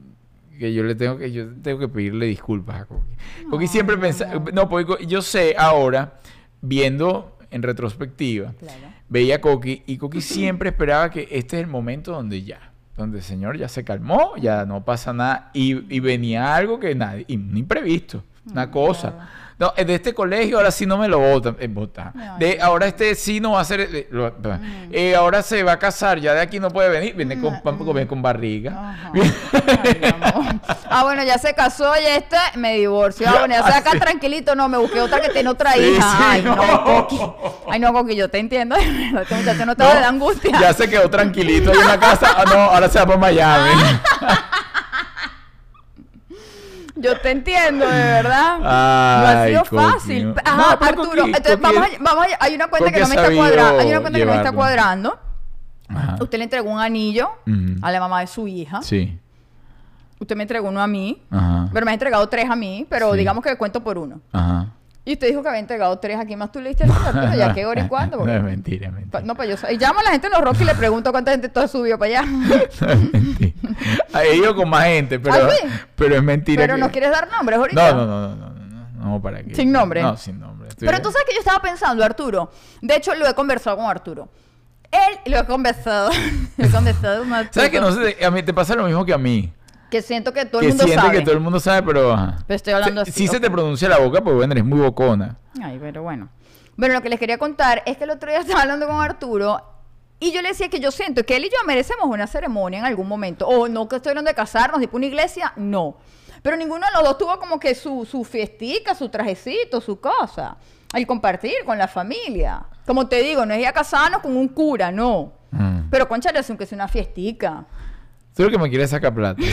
S1: que yo le tengo que, yo tengo que pedirle disculpas a Coqui. Coqui siempre pensaba, no, porque Co- yo sé ahora, viendo en retrospectiva,
S2: Claro.
S1: veía a Coqui y Coqui siempre esperaba que este es el momento donde ya, donde el señor ya se calmó, ya no pasa nada y, y venía algo que nadie, y un imprevisto, una cosa. No, eh, de este colegio ahora sí no me lo votan, eh, votan.
S2: No,
S1: De ahora este sí no va a ser, eh, lo- eh, ahora se va a casar, ya de aquí no puede venir, viene con, con, con barriga.
S2: Ajá. Ay, mi amor. ah, bueno, ya se casó y este me divorció. Ah, bueno, ya se acá tranquilito. No, me busqué otra que tiene otra
S1: Sí,
S2: hija.
S1: sí,
S2: Ay, no,
S1: no.
S2: Coqui. Ay, no, Coqui, yo te entiendo. Este muchacho no te
S1: No,
S2: va a dar angustia.
S1: Ya se quedó tranquilito en la casa. Ah, no, ahora se va para Miami.
S2: Yo te entiendo, de verdad. no ha
S1: Ay,
S2: sido fácil. Ajá,
S1: No,
S2: Arturo.
S1: Coqui-
S2: entonces,
S1: Coqui
S2: vamos, a, vamos a- Hay una cuenta que no me está cuadrando. Hay una cuenta que no me está cuadrando.
S1: Ajá.
S2: Usted le entregó un anillo a la mamá de su hija.
S1: Sí.
S2: Usted me entregó uno a mí.
S1: Ajá.
S2: Pero me ha entregado tres a mí, pero
S1: Sí.
S2: digamos que cuento por uno.
S1: Ajá.
S2: Y usted dijo que había entregado tres aquí más tú le diste el Arturo, ya qué hora y cuándo.
S1: No es mentira, es mentira.
S2: No, pues yo soy. Y llamo a la gente en los Rocky y le pregunto cuánta gente todo subió para allá.
S1: No es mentira. He ido con más gente, pero,
S2: ¿Ah, sí?
S1: pero es mentira.
S2: Pero
S1: que-
S2: no quieres dar nombres ahorita.
S1: No, no, no, no, no, no, ¿para qué?
S2: Sin nombre.
S1: No, sin nombre. Estoy-
S2: Pero tú sabes que yo estaba pensando, Arturo. De hecho, lo he conversado con Arturo. Él lo he conversado. lo he conversado con Arturo.
S1: ¿Sabes que no sé? A mí te pasa lo mismo que a mí.
S2: Que siento que todo
S1: que
S2: el mundo
S1: siente
S2: sabe.
S1: que todo el mundo sabe, pero... ajá.
S2: Pero estoy hablando
S1: Se-
S2: así,
S1: Sí se
S2: ok.
S1: te pronuncia la boca, porque bueno, eres muy bocona.
S2: Ay, pero bueno. Bueno, lo que les quería contar es que el otro día estaba hablando con Arturo y yo le decía que yo siento que él y yo merecemos una ceremonia en algún momento. O no que estoy hablando de casarnos, tipo una iglesia, no. Pero ninguno de los dos tuvo como que su, su fiestica, su trajecito, su cosa. El compartir con la familia. Como te digo, no es ir a casarnos con un cura, no.
S1: Mm.
S2: Pero conchale, aunque sea una fiestica.
S1: Tú lo que me quieres sacar plata.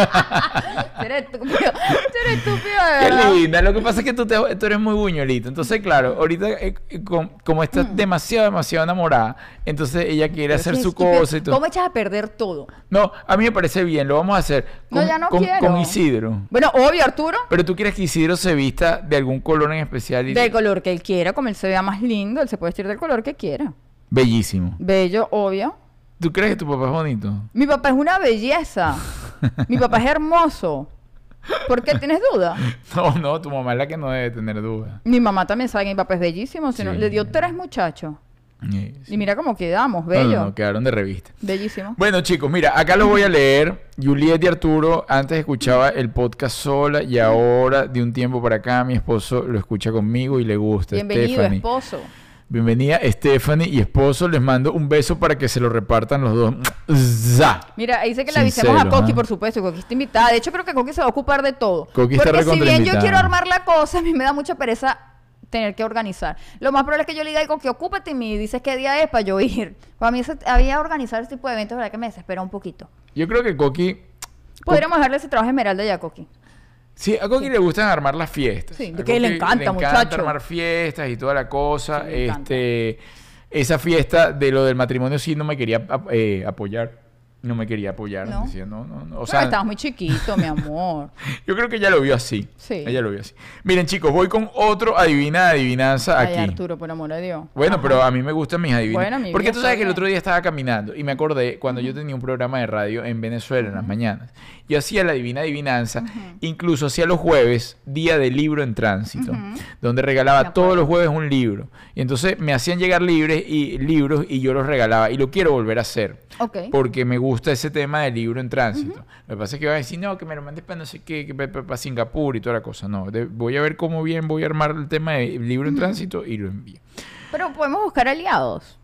S2: Tú eres estúpido. Tú eres estúpido, de
S1: Qué linda. Lo que pasa es que tú, te- tú eres muy buñuelito. Entonces, claro, ahorita eh, eh, com- como estás
S2: Mm.
S1: demasiado, demasiado enamorada, entonces ella quiere hacer
S2: Qué
S1: su
S2: estúpido.
S1: cosa y todo.
S2: ¿Cómo echas a perder todo?
S1: No, a mí me parece bien, lo vamos a hacer
S2: No,
S1: con,
S2: ya no
S1: con-
S2: quiero.
S1: con Isidro.
S2: Bueno, obvio, Arturo.
S1: Pero tú quieres que Isidro se vista de algún color en especial y
S2: Del color que él quiera, como él se vea más lindo, él se puede vestir del color que quiera.
S1: bellísimo.
S2: Bello, obvio.
S1: ¿Tú crees que tu papá es bonito?
S2: Mi papá es una belleza. Mi papá es hermoso. ¿Por qué tienes duda?
S1: No, no, tu mamá es la que no debe tener duda.
S2: Mi mamá también sabe que mi papá es bellísimo. Si no,
S1: Sí.
S2: le dio tres muchachos.
S1: Sí, sí.
S2: Y mira cómo quedamos, bello.
S1: no, no, quedaron de revista.
S2: Bellísimo.
S1: Bueno, chicos, mira, acá lo voy a leer. Juliet y Arturo antes escuchaba el podcast sola y ahora, de un tiempo para acá, mi esposo lo escucha conmigo y le gusta.
S2: Bienvenido,
S1: Stephanie.
S2: esposo.
S1: Bienvenida, Stephanie y esposo. Les mando un beso para que se lo repartan los dos. ¡Za!
S2: Mira, dice que le avisemos a Coqui,
S1: ¿ah?
S2: por supuesto. Coqui está invitada. De hecho, creo que Coqui se va a ocupar de todo.
S1: Coqui está
S2: Porque si bien yo quiero armar la cosa, a mí me da mucha pereza tener que organizar. Lo más probable es que yo le diga que ocúpate y me dices qué día es para yo ir. Para mí ese- había organizar ese tipo de eventos, verdad que me desespera un poquito.
S1: Yo creo que Coqui...
S2: Podríamos dejarle ese trabajo a Esmeralda y a Coqui.
S1: Sí, a Coqui le gustan armar las fiestas.
S2: Sí,
S1: A
S2: que le
S1: Coqui
S2: encanta, muchacho.
S1: armar fiestas y toda la cosa.
S2: Sí, le encanta.
S1: este, esa fiesta de lo del matrimonio sí no me quería eh, apoyar. No me quería apoyar.
S2: ¿No?
S1: Decía, no, no, no. O sea,
S2: estabas muy chiquito, mi amor.
S1: yo creo que ella lo vio así.
S2: Sí.
S1: Ella lo vio así. Miren, chicos, voy con otro adivina adivinanza
S2: Ay,
S1: aquí.
S2: Arturo, por amor de Dios.
S1: Bueno,
S2: Ajá.
S1: pero a mí me gustan mis adivinanzas.
S2: Bueno,
S1: Porque tú sabes que el otro día estaba caminando y me acordé cuando yo tenía un programa de radio en Venezuela en las mañanas. Yo hacía la divina adivinanza, incluso hacía los jueves, día de libro en tránsito, donde regalaba todos los jueves un libro. Y entonces me hacían llegar libres y libros y yo los regalaba. Y lo quiero volver a hacer.
S2: Ok.
S1: Porque me gusta ese tema del libro en tránsito. Lo que pasa es que van a decir, no, que me lo mandes para no sé qué, que para Singapur y toda la cosa. No, de- voy a ver cómo bien voy a armar el tema de libro en tránsito y lo envío.
S2: Pero podemos buscar aliados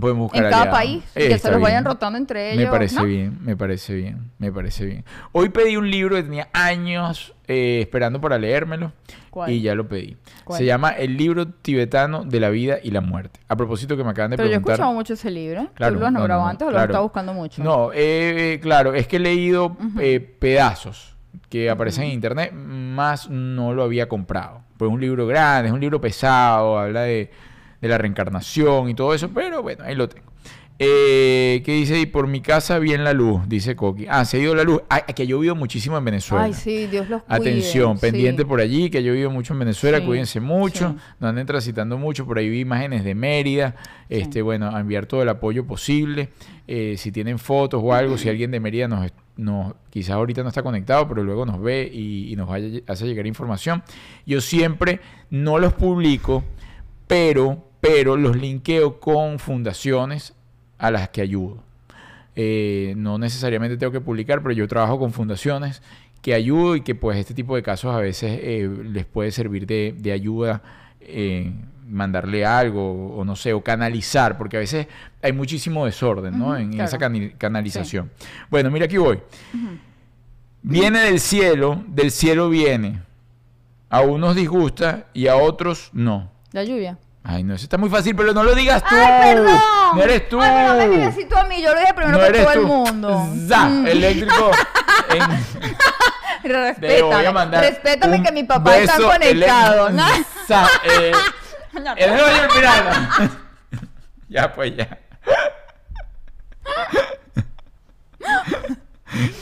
S1: Podemos buscar
S2: en cada país y
S1: Eh,
S2: que se los vayan
S1: bien.
S2: rotando entre ellos.
S1: Me parece
S2: ¿no?
S1: bien, me parece bien, me parece bien. Hoy pedí un libro que tenía años eh, esperando para leérmelo
S2: ¿Cuál?
S1: y ya lo pedí.
S2: ¿Cuál?
S1: Se llama El libro tibetano de la vida y la muerte. A propósito que me acaban de
S2: Pero yo he
S1: preguntar.
S2: escuchado mucho ese libro.
S1: Claro,
S2: ¿Tú lo has
S1: no,
S2: nombrado
S1: no, no,
S2: antes o lo
S1: claro.
S2: has estado buscando mucho?
S1: No, eh, claro, es que he leído eh, pedazos que aparecen en internet, más no lo había comprado. Pues es un libro grande, es un libro pesado, habla de, de la reencarnación y todo eso, pero bueno, ahí lo tengo. Eh, ¿Qué dice? Y por mi casa bien la luz, dice Coqui. Ah, se ha ido la luz. Ah, que ha llovido muchísimo en Venezuela.
S2: Ay, sí, Dios los cuide.
S1: Atención,
S2: sí.
S1: pendiente por allí, que ha llovido mucho en Venezuela,
S2: Sí,
S1: cuídense mucho,
S2: sí.
S1: no anden transitando mucho, por ahí vi imágenes de Mérida, este, bueno, a enviar todo el apoyo posible, Eh, si tienen fotos o algo, si alguien de Mérida nos, nos quizás ahorita no está conectado, pero luego nos ve y, y nos vaya, hace llegar información, yo siempre no los publico, pero, pero los linkeo con fundaciones a las que ayudo. Eh, no necesariamente tengo que publicar, pero yo trabajo con fundaciones que ayudo y que pues este tipo de casos a veces eh, les puede servir de, de ayuda, eh, mandarle algo o no sé, o canalizar, porque a veces hay muchísimo desorden ¿no? En
S2: claro.
S1: esa canalización. Bueno, mira aquí voy. Viene del cielo, del cielo viene. A unos disgusta y a otros no.
S2: La lluvia.
S1: Ay, no, eso está muy fácil, pero no lo digas tú.
S2: ¡Ay, perdón!
S1: No eres tú.
S2: Ay, no me digas así tú a mí. Yo lo dije primero
S1: No
S2: que todo el
S1: tú.
S2: mundo.
S1: Za,
S2: Mm.
S1: eléctrico. en-
S2: Respétame. Respétame que mi papá está conectado.
S1: eh, el el pirata. ya, pues ya.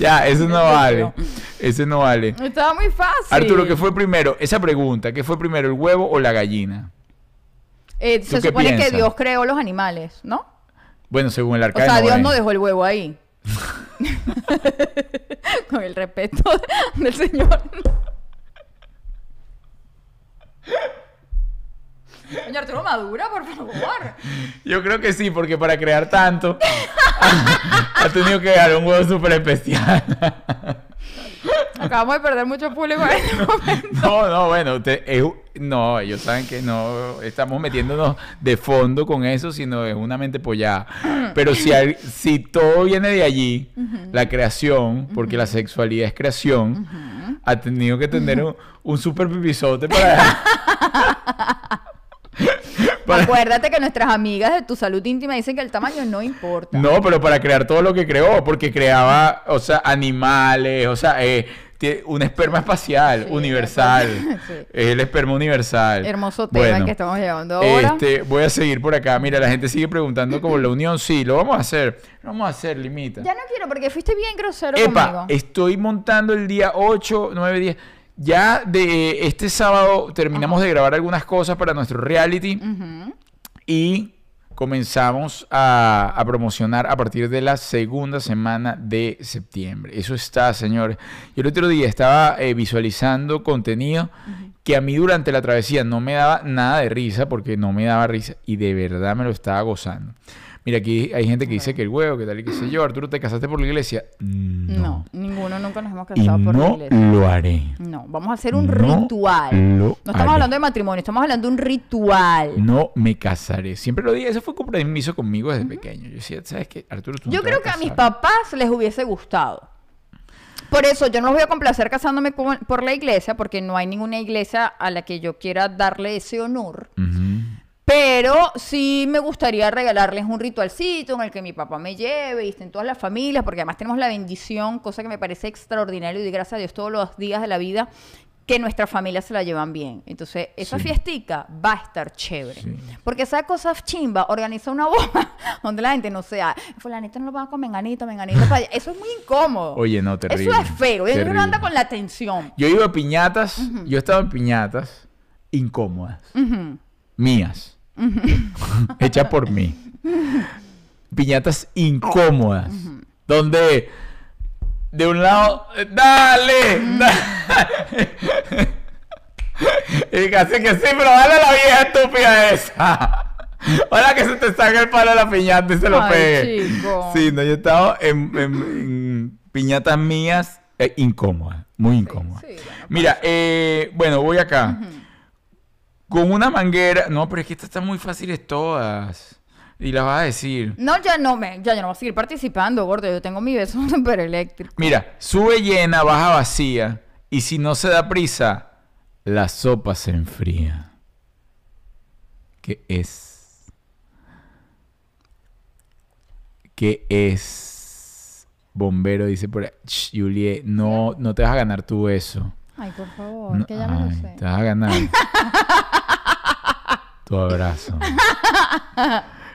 S1: ya, eso no vale. Eso no vale.
S2: Estaba muy fácil.
S1: Arturo, ¿qué fue primero? Esa pregunta, ¿qué fue primero, el huevo o la gallina?
S2: Eh,
S1: ¿Tú
S2: se supone
S1: piensas?
S2: que Dios creó los animales, ¿no?
S1: Bueno, según el
S2: O
S1: arca de
S2: sea, Dios
S1: Noé.
S2: no dejó el huevo ahí. Con el respeto del Señor. Señor Arturo Madura, por favor.
S1: Yo creo que sí, porque para crear tanto ha tenido que dar un huevo súper especial.
S2: Acabamos de perder mucho público en este momento.
S1: No, no, bueno, usted, es- no, ellos saben que no estamos metiéndonos de fondo con eso, sino es una mente pollada. Pero si, hay- si todo viene de allí, la creación, porque la sexualidad es creación, ha tenido que tener un, un super pipizote para... para-
S2: Acuérdate que nuestras amigas de tu salud íntima dicen que el tamaño no importa.
S1: No, pero para crear todo lo que creó, porque creaba, o sea, animales, o sea, eh, un esperma espacial,
S2: Sí,
S1: universal.
S2: sí.
S1: Es el esperma universal.
S2: Hermoso tema
S1: Bueno,
S2: que estamos llevando ahora.
S1: Este, voy a seguir por acá. Mira, la gente sigue preguntando como la unión. Sí, lo vamos a hacer. Lo vamos a hacer, limita.
S2: Ya no quiero porque fuiste bien grosero
S1: Epa,
S2: conmigo.
S1: estoy montando el día 8, 9, 10. Ya de este sábado terminamos de grabar algunas cosas para nuestro reality y comenzamos a, a promocionar a partir de la segunda semana de septiembre. Eso está, señores. Yo el otro día estaba eh, visualizando contenido que a mí durante la travesía no me daba nada de risa porque no me daba risa y de verdad me lo estaba gozando. Mira, aquí hay gente que dice que el huevo, que tal y qué sé yo. Arturo, ¿te casaste por la iglesia? No.
S2: No, ninguno nunca nos hemos
S1: Y
S2: casado por la
S1: no
S2: iglesia.
S1: lo haré.
S2: No, vamos a hacer un
S1: No
S2: ritual.
S1: lo
S2: No estamos
S1: haré.
S2: hablando de matrimonio, estamos hablando de un ritual.
S1: No me casaré. Siempre lo dije. Eso fue compromiso conmigo desde pequeño. Yo decía, ¿sabes qué? Arturo, tú no
S2: Yo creo que a mis
S1: casar".
S2: papás les hubiese gustado. Por eso yo no los voy a complacer casándome con- por la iglesia, porque no hay ninguna iglesia a la que yo quiera darle ese honor.
S1: Ujú.
S2: Pero sí me gustaría regalarles un ritualcito en el que mi papá me lleve y estén todas las familias, porque además tenemos la bendición, cosa que me parece extraordinario y gracias a Dios todos los días de la vida, que nuestras familias se la llevan bien. Entonces, esa
S1: Sí.
S2: fiestica va a estar chévere.
S1: Sí.
S2: Porque esa cosa chimba, organiza una boda donde la gente no sea, fulanito no lo va con menganito, menganito para allá". Eso es muy incómodo.
S1: Oye, no, terrible.
S2: Eso es feo. Uno
S1: Terrible.
S2: anda con la tensión.
S1: Yo iba a piñatas, yo estaba en piñatas incómodas, mías, hechas por mí. Piñatas incómodas, donde de un lado, dale, dale. y casi que sí, pero dale a la vieja estúpida esa. Ahora que se te saque el palo de la piñata y se lo pegue.
S2: chico.
S1: Sí, no, yo estaba en, en- en piñatas mías eh, incómodas, muy incómodas.
S2: sí, bueno,
S1: Mira, eh, bueno, voy acá. Con una manguera. No, pero es que estas están muy fáciles todas. Y las vas a decir.
S2: No, ya no me, ya no voy a seguir participando, gordo. Yo tengo mi beso súper eléctrico.
S1: Mira, sube llena, baja vacía. Y si no se da prisa, la sopa se enfría. ¿Qué es? ¿Qué es? Bombero dice por ahí. "Ch, Julie, no, no te vas a ganar tú eso.
S2: Ay, por favor,
S1: No-
S2: que ya me lo sé.
S1: Te vas a ganar. abrazo.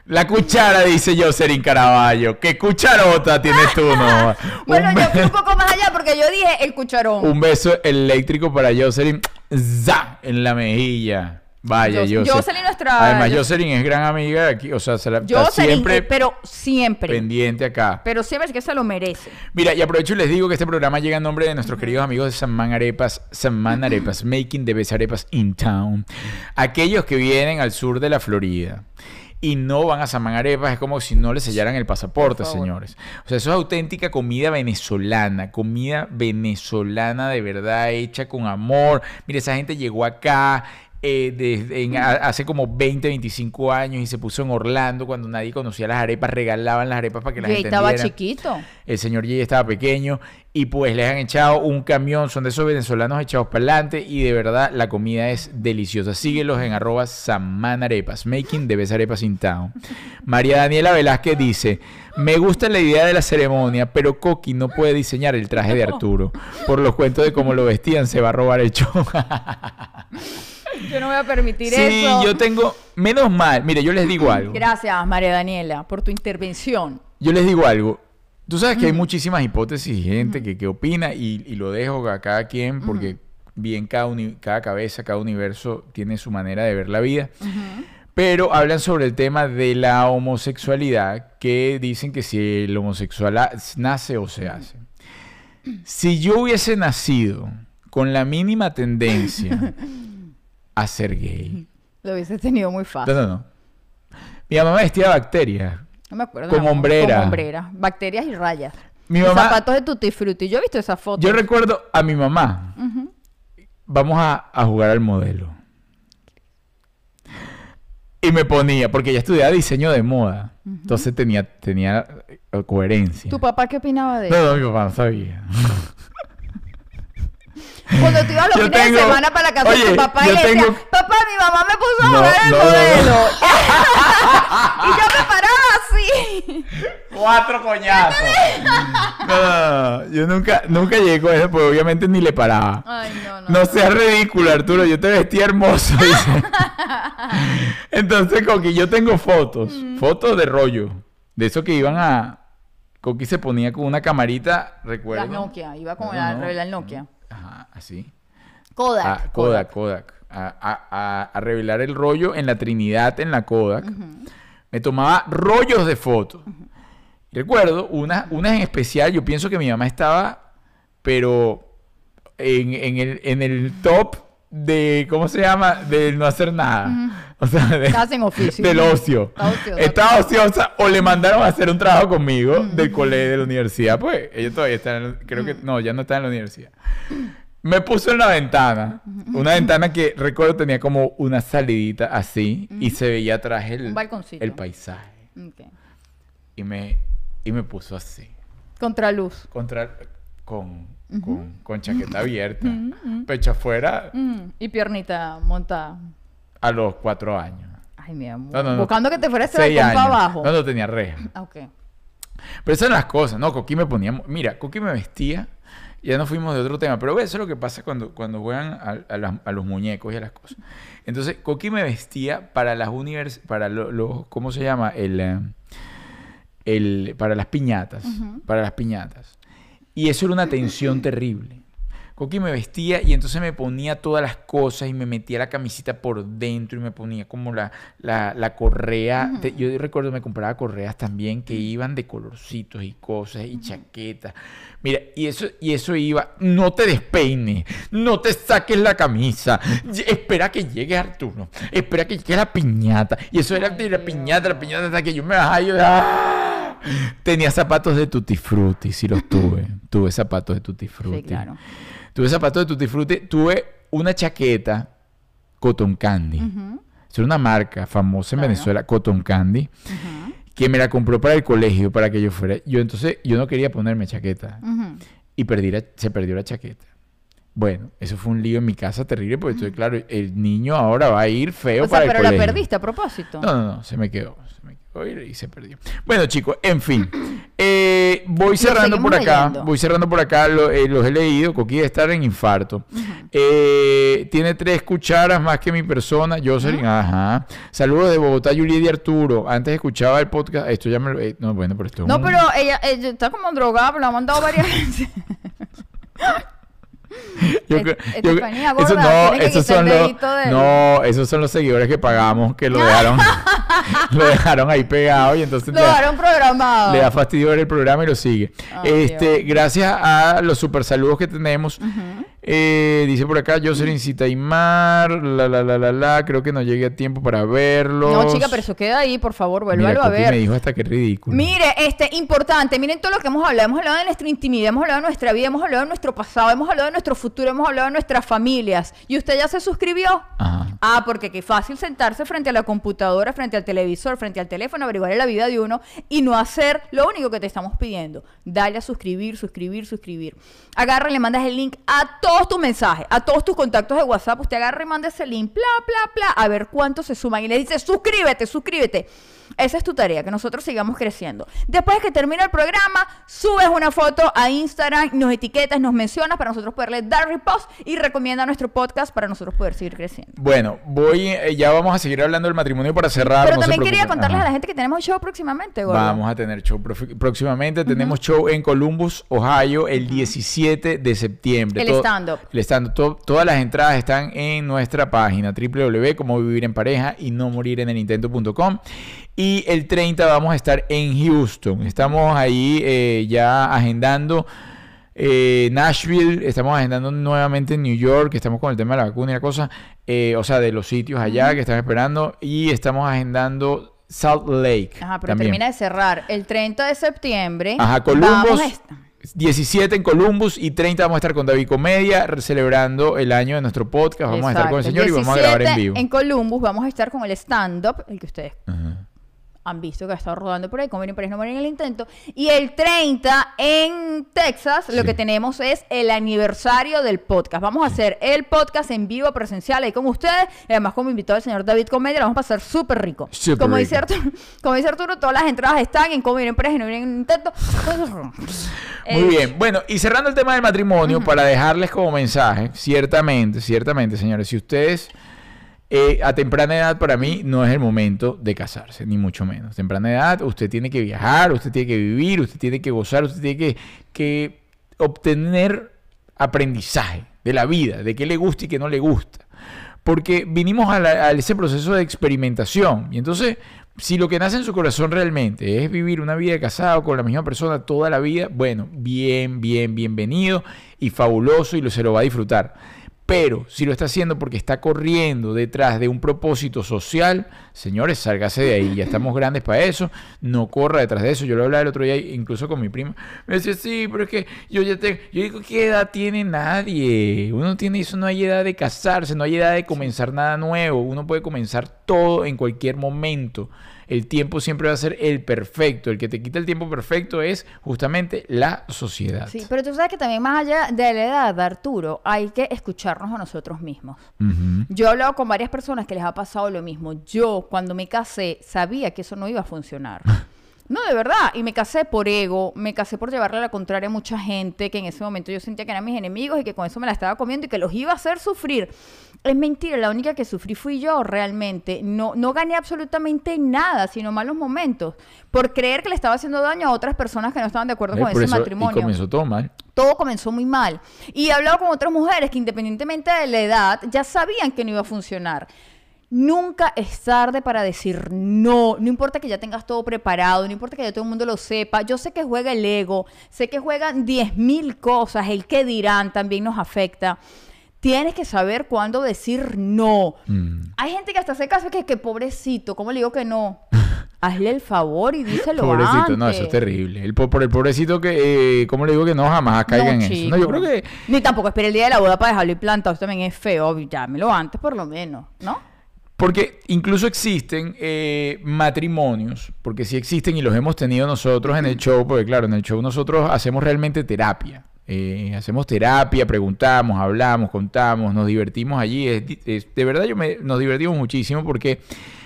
S1: La cuchara, dice Jocelyn Caraballo. ¿Qué cucharota tienes tú, no?
S2: Bueno,
S1: un,
S2: yo fui un poco más allá porque yo dije el cucharón.
S1: un beso eléctrico para Jocelyn. ¡Za! En la mejilla. Vaya,
S2: Jos-
S1: Jocelyn.
S2: Jocelyn nuestra-
S1: Además, Jocelyn es gran amiga de aquí. O sea, se la,
S2: Yo
S1: está
S2: siempre,
S1: siempre
S2: pero siempre.
S1: pendiente acá.
S2: Pero siempre es que se lo merece.
S1: Mira, y aprovecho y les digo que este programa llega en nombre de nuestros queridos amigos de Samán Arepas, Samán Arepas, Making the Best Arepas in Town. Aquellos que vienen al sur de la Florida y no van a Samán Arepas, es como si no les sellaran el pasaporte, señores. O sea, eso es auténtica comida venezolana, comida venezolana de verdad, hecha con amor. Mire, esa gente llegó acá. Eh, desde en- a- hace como 20, 25 años y se puso en Orlando cuando nadie conocía las arepas, regalaban las arepas para que la gente
S2: estaba chiquito.
S1: El señor Jay estaba pequeño y pues les han echado un camión, son de esos venezolanos echados para adelante y de verdad la comida es deliciosa. Síguelos en arroba samanarepas, making the best arepas in town. María Daniela Velázquez dice, me gusta la idea de la ceremonia, pero Coqui no puede diseñar el traje de Arturo. Por los cuentos de cómo lo vestían se va a robar el show.
S2: Yo no voy a permitir
S1: sí,
S2: eso.
S1: yo tengo, menos mal, mire, yo les digo algo.
S2: Gracias, María Daniela, por tu intervención.
S1: Yo les digo algo. Tú sabes que hay muchísimas hipótesis y gente que, que opina y, y lo dejo a cada quien porque bien cada, uni- cada cabeza, cada universo tiene su manera de ver la vida. Pero hablan sobre el tema de la homosexualidad que dicen que si el homosexual nace o se hace. Si yo hubiese nacido con la mínima tendencia a ser gay.
S2: Lo hubiese tenido muy
S1: No,
S2: fácil.
S1: no, no. Mi mamá vestía bacterias.
S2: No me acuerdo.
S1: Como
S2: no,
S1: hombrera.
S2: Como hombrera. Bacterias y rayas.
S1: Mi mamá-
S2: zapatos de tutti frutti. Yo he visto esa foto.
S1: Yo recuerdo a mi mamá. Vamos a, a jugar al modelo. Y me ponía, porque ella estudiaba diseño de moda. Entonces tenía, tenía coherencia.
S2: ¿Tu papá qué opinaba de
S1: No,
S2: eso?
S1: no, mi papá no sabía.
S2: Cuando tú ibas los
S1: Yo
S2: fines de semana para la casa de tu papá y le papá, mi mamá me puso a jugar el
S1: no, no, no.
S2: modelo. y yo me paraba así.
S1: Cuatro coñazos. No, no, no, no. Yo nunca, nunca llegué con eso, porque obviamente ni le paraba.
S2: Ay, no, no.
S1: No seas ridículo, Arturo. Yo te vestía hermoso. dice. Entonces, Coqui, yo tengo fotos. Fotos de rollo. De eso que iban a. Coqui se ponía con una camarita, recuerdo.
S2: La Nokia. Iba con
S1: No,
S2: la,
S1: no.
S2: revelar Nokia.
S1: Así.
S2: Kodak.
S1: Ah, Kodak, Kodak. A, a- a- a revelar el rollo en la Trinidad, en la Kodak. Me tomaba rollos de fotos. Recuerdo una, una en especial, yo pienso que mi mamá estaba, pero en, en el, en el top de, ¿cómo se llama? Del no hacer nada. O sea, de-
S2: en oficio.
S1: del ocio.
S2: Ociosa.
S1: Estaba ociosa o le mandaron a hacer un trabajo conmigo del colegio de la universidad. Pues ella todavía está, en creo que, no, ya no está en la universidad. Me puso en la ventana, una ventana que recuerdo tenía como una salidita así y se veía atrás el, el paisaje. Y me, y me puso así,
S2: Contraluz.
S1: contra, con, con, con chaqueta abierta, pecho afuera,
S2: Mm, y piernita montada.
S1: a los cuatro años.
S2: Ay, mi amor.
S1: No, no, no.
S2: Buscando que te fuera ese para abajo.
S1: No, no tenía reja.
S2: Ok.
S1: Pero esas son las cosas, ¿no? Coqui me ponía... Mira, Coqui me vestía... Ya no fuimos de otro tema, pero eso es lo que pasa cuando, cuando juegan a, a las- a los muñecos y a las cosas. Entonces, Coqui me vestía para las univers... Para los... Lo, ¿Cómo se llama? El... eh, el para las piñatas. Para las piñatas. Y eso era una tensión terrible. Coqui me vestía y entonces me ponía todas las cosas y me metía la camisita por dentro y me ponía como la, la, la correa. Yo recuerdo me compraba correas también que iban de colorcitos y cosas y chaquetas. Mira, y eso, y eso iba, no te despeines, no te saques la camisa, espera que llegue Arturo, espera que llegue la piñata. Y eso era de la piñata, la piñata hasta que yo me bajaba y ¡ah! Tenía zapatos de Tutti Frutti, sí los tuve. Tuve zapatos de Tutti Frutti.
S2: Sí, claro.
S1: Tuve zapatos de Tutti Frutti. Tuve una chaqueta Cotton Candy.
S2: Ujú,
S1: Es una marca famosa en
S2: Claro.
S1: Venezuela, Cotton Candy, que me la compró para el colegio, para que yo fuera. Yo entonces, yo no quería ponerme chaqueta. Y perdí la- se perdió la chaqueta. Bueno, eso fue un lío en mi casa terrible, porque estoy claro, el niño ahora va a ir feo
S2: O sea,
S1: para el
S2: pero la perdiste a propósito.
S1: No, no, no, se me quedó. Se me quedó y, se perdió. Bueno, chicos, en fin. Eh, voy cerrando por acá.
S2: leyendo.
S1: Voy cerrando por acá. lo- eh, los he leído. Coqui debe estar en infarto. Eh, tiene tres cucharas más que mi persona. Jocelyn, ajá. Saludos de Bogotá, Yuli y Arturo. Antes escuchaba el podcast. Esto ya me lo. eh, no, bueno, pero esto es
S2: No,
S1: un-
S2: pero ella, ella está como drogada, pero la ha mandado varias veces.
S1: Yo
S2: Es- Estefanía,
S1: yo-
S2: gorda,
S1: esos no, esos son los, no, esos son los seguidores que pagamos que lo dejaron, lo dejaron ahí pegado y entonces
S2: Lo
S1: le da-
S2: dejaron programado.
S1: le da fastidio ver el programa y lo sigue. Este,
S2: Dios.
S1: gracias a los super saludos que tenemos. Eh, dice por acá Jocelyn Citaimar, la la la la la, creo que no llegué a tiempo para verlos.
S2: No, chica, pero eso queda ahí, por favor, vuélvalo a ver.
S1: me dijo hasta que ridículo.
S2: Mire, este, importante, miren todo lo que hemos hablado. Hemos hablado de nuestra intimidad, hemos hablado de nuestra vida, hemos hablado de nuestro pasado, hemos hablado de nuestro futuro, hemos hablado de nuestras familias. ¿Y usted ya se suscribió?
S1: Ajá.
S2: Ah, porque qué fácil sentarse frente a la computadora, frente al televisor, frente al teléfono, averiguar la vida de uno y no hacer lo único que te estamos pidiendo. Dale a suscribir, suscribir, suscribir. Agarra y le mandas el link a todos tus mensajes, a todos tus contactos de WhatsApp. Usted agarra y manda ese link, bla, bla, bla, a ver cuántos se suman. Y le dice, suscríbete, suscríbete. Esa es tu tarea, que nosotros sigamos creciendo. Después de que termine el programa, subes una foto a Instagram, nos etiquetas, nos mencionas para nosotros poderle dar repost y recomienda nuestro podcast para nosotros poder seguir creciendo.
S1: Bueno, voy, eh, ya vamos a seguir hablando del matrimonio para cerrar.
S2: Pero
S1: no
S2: también quería contarles
S1: Ajá.
S2: a la gente que tenemos show próximamente, gordo.
S1: Vamos a tener show próximamente. Tenemos show en Columbus, Ohio, el 17 de septiembre.
S2: El stand-up.
S1: El stand-up. To- todas las entradas están en nuestra página vivir en pareja y no morir en el intento.com. Y el 30 vamos a estar en Houston. Estamos ahí eh, ya agendando. eh, Nashville, estamos agendando nuevamente en New York, estamos con el tema de la vacuna y la cosa, eh, o sea, de los sitios allá que están esperando, y estamos agendando Salt Lake.
S2: Ajá, pero
S1: también.
S2: termina de cerrar. El 30 de septiembre.
S1: Ajá, Columbus.
S2: a est-
S1: 17 en Columbus y 30 vamos a estar con David Comedia celebrando el año de nuestro podcast. Vamos a estar con el señor y vamos a grabar en
S2: 17
S1: vivo.
S2: En Columbus vamos a estar con el stand-up, el que ustedes
S1: Ajá.
S2: Han visto que ha estado rodando por ahí, por ahí, no morir en el intento. Y el 30 en Texas, lo que tenemos es el aniversario del podcast. Vamos a hacer el podcast en vivo, presencial, ahí con ustedes. Y además, como invitado el señor David Comedia, lo vamos a pasar súper rico. Como,
S1: rico.
S2: Dice Arturo, como dice Arturo, todas las entradas están en por ahí, no vienen en el intento.
S1: Muy
S2: Eh,
S1: bien. Bueno, y cerrando el tema del matrimonio, para dejarles como mensaje, ciertamente, ciertamente, señores, si ustedes eh, a temprana edad para mí no es el momento de casarse, ni mucho menos. Temprana edad, usted tiene que viajar, usted tiene que vivir, usted tiene que gozar, usted tiene que, obtener aprendizaje de la vida, de qué le gusta y qué no le gusta. Porque vinimos a, la- a ese proceso de experimentación. Y entonces, si lo que nace en su corazón realmente es vivir una vida de casado con la misma persona toda la vida, bueno, bien, bien, bienvenido y fabuloso y lo, se lo va a disfrutar. Pero si lo está haciendo porque está corriendo detrás de un propósito social, señores, sálgase de ahí. Ya estamos grandes para eso. No corra detrás de eso. Yo lo hablaba el otro día incluso con mi prima. Me decía, sí, pero es que yo ya tengo... Yo digo, ¿qué edad tiene nadie? Uno tiene eso, no hay edad de casarse, no hay edad de comenzar nada nuevo. Uno puede comenzar todo en cualquier momento. El tiempo siempre va a ser el perfecto. El que te quita el tiempo perfecto es justamente la sociedad.
S2: Sí, pero tú sabes que también más allá de la edad, Arturo, hay que a nosotros mismos. Yo he hablado con varias personas que les ha pasado lo mismo. Yo, cuando me casé, sabía que eso no iba a funcionar. No, de verdad. Y me casé por ego, me casé por llevarle a la contraria a mucha gente que en ese momento yo sentía que eran mis enemigos y que con eso me la estaba comiendo y que los iba a hacer sufrir. Es mentira, la única que sufrí fui yo realmente. No, no gané absolutamente nada, sino malos momentos. Por creer que le estaba haciendo daño a otras personas que no estaban de acuerdo
S1: ¿Ves?
S2: con ese
S1: eso-
S2: matrimonio
S1: Y comenzó todo mal.
S2: todo comenzó muy mal. Y he hablado con otras mujeres que independientemente de la edad, ya sabían que no iba a funcionar. Nunca es tarde para decir no. No importa que ya tengas todo preparado, no importa que ya todo el mundo lo sepa. Yo sé que juega el ego, sé que juegan 10.000 cosas, el que dirán también nos afecta. Tienes que saber cuándo decir no.
S1: Mm.
S2: Hay gente que hasta se casa que, que pobrecito, ¿cómo le digo que no? Hazle el favor y díselo
S1: Pobrecito, no, eso es
S2: antes.
S1: terrible. El, po- por el pobrecito que, eh, ¿cómo le digo que no jamás caiga en eso? No, yo creo que
S2: Ni tampoco espere el día de la boda para dejarlo implantado. Eso también es feo. Llámelo antes, por lo menos, ¿no?
S1: Porque incluso existen eh, matrimonios, porque sí existen y los hemos tenido nosotros en el show, porque claro, en el show nosotros hacemos realmente terapia. Eh, hacemos terapia, preguntamos, hablamos, contamos, nos divertimos allí. Es di- es- de verdad yo me, nos divertimos muchísimo porque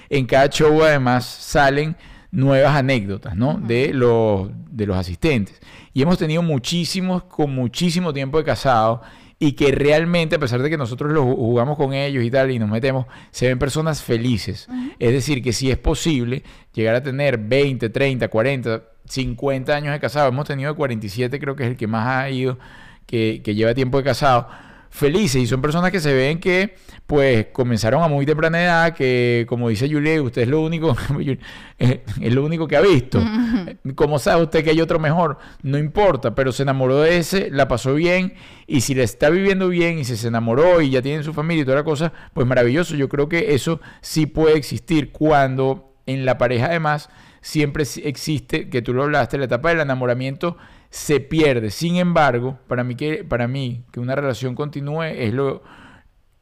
S1: en cada show además salen nuevas anécdotas, ¿no? De los, de los asistentes. Y hemos tenido muchísimos con muchísimo tiempo de casado y que realmente, a pesar de que nosotros los ju- jugamos con ellos y tal y nos metemos, se ven personas felices. Es decir, que si es posible llegar a tener 20, 30, 40, 50 años de casado, hemos tenido de 47, creo que es el que más ha ido, que, que lleva tiempo de casado, felices y son personas que se ven que pues comenzaron a muy temprana edad, que como dice Julie, usted es lo único, es es lo único que ha visto. Como sabe usted que hay otro mejor? No importa, pero se enamoró de ese, la pasó bien y si le está viviendo bien y si se enamoró y ya tiene su familia y toda la cosa, pues maravilloso. Yo creo que eso sí puede existir cuando en la pareja además siempre si- existe, que tú lo hablaste, la etapa del enamoramiento se pierde. Sin embargo, para mí que, para mí, que una relación continúe es lo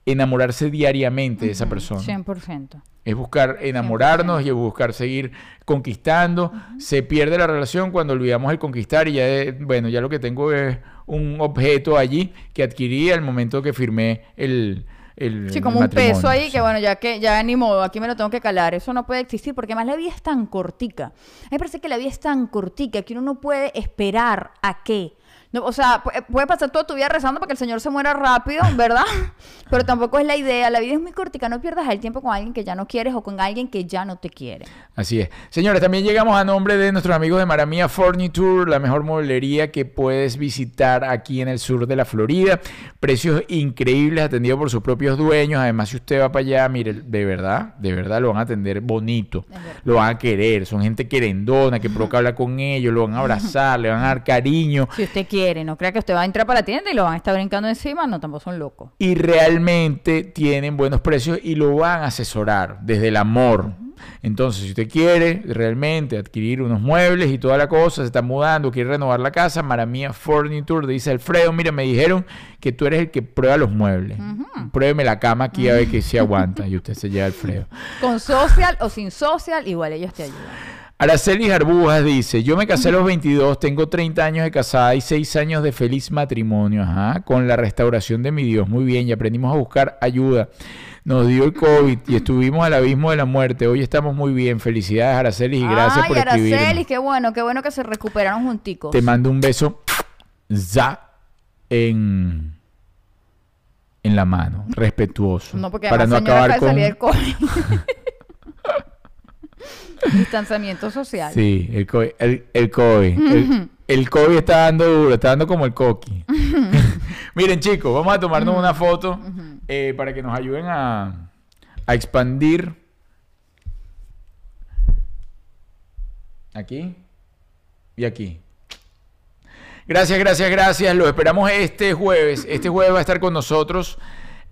S1: enamorarse diariamente de esa persona.
S2: 100%.
S1: Es buscar enamorarnos y es buscar seguir conquistando. Se pierde la relación cuando olvidamos el conquistar y ya, de- bueno, ya lo que tengo es un objeto allí que adquirí al momento que firmé el, el
S2: Sí,
S1: el
S2: como un peso ahí
S1: Sí.
S2: que bueno, ya que ya ni modo, aquí me lo tengo que calar. Eso no puede existir porque además la vida es tan cortica. A mí me parece que la vida es tan cortica que uno no puede esperar a qué. No, o sea, pu- puede pasar toda tu vida rezando para que el Señor se muera rápido, ¿verdad? Pero tampoco es la idea. La vida es muy cortica. No pierdas el tiempo con alguien que ya no quieres o con alguien que ya no te quiere.
S1: Así es. Señores, también llegamos a nombre de nuestros amigos de Maramia Furniture, la mejor mueblería que puedes visitar aquí en el sur de la Florida. Precios increíbles, atendidos por sus propios dueños. Además, si usted va para allá, mire, de verdad, de verdad lo van a atender bonito. Lo van a querer. Son gente querendona, que provoca hablar con ellos, lo van a abrazar, le van a dar cariño.
S2: Si usted quiere, no crea que usted va a entrar para la tienda y lo van a estar brincando encima. No, tampoco son locos.
S1: y realmente tienen buenos precios y lo van a asesorar desde el amor. Entonces, si usted quiere realmente adquirir unos muebles y toda la cosa, se está mudando, quiere renovar la casa, Maramia Furniture, dice Alfredo, mira, me dijeron que tú eres el que prueba los muebles. Pruébeme la cama aquí a ver que se aguanta. Y usted se lleva Alfredo.
S2: Con social o sin social, igual ellos te ayudan.
S1: Araceli Arbujas dice, yo me casé a los 22, tengo 30 años de casada y 6 años de feliz matrimonio, ajá, con la restauración de mi Dios. Muy bien, y aprendimos a buscar ayuda. Nos dio el COVID y estuvimos al abismo de la muerte. Hoy estamos muy bien. Felicidades, Araceli, y gracias
S2: Ay,
S1: por
S2: Araceli,
S1: escribirnos.
S2: qué bueno, qué bueno que se recuperaron junticos.
S1: Te mando un beso za en, en la mano, respetuoso.
S2: No, porque
S1: para no acabar con...
S2: salir del COVID. Distanciamiento social.
S1: Sí, el COVID. El, el, COVID. el, el COVID está dando duro, está dando como el coqui. Miren, chicos, vamos a tomarnos una foto eh, para que nos ayuden a, a expandir. Aquí y aquí. Gracias, gracias, gracias. Los esperamos este jueves. Este jueves va a estar con nosotros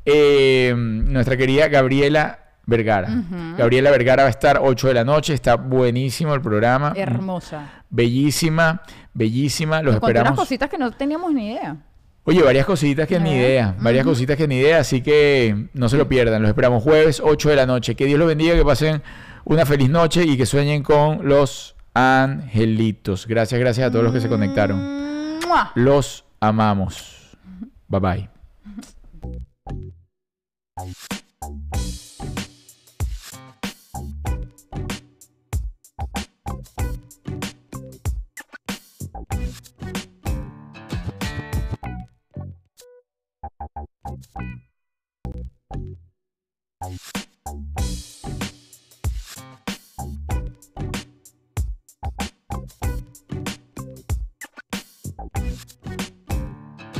S1: eh, nuestra querida Gabriela Vergara. Gabriela Vergara va a estar 8 de la noche. Está buenísimo el programa.
S2: Hermosa.
S1: Bellísima, bellísima. Los
S2: contó unas
S1: esperamos.
S2: cositas que no teníamos ni idea.
S1: Oye, varias cositas que ni idea. Varias cositas que ni idea. Así que no se lo pierdan. Los esperamos jueves, 8 de la noche. Que Dios los bendiga. Que pasen una feliz noche y que sueñen con los angelitos. Gracias, gracias a todos los que se conectaron.
S2: ¡Mua!
S1: Los amamos. Bye bye.
S3: Bye.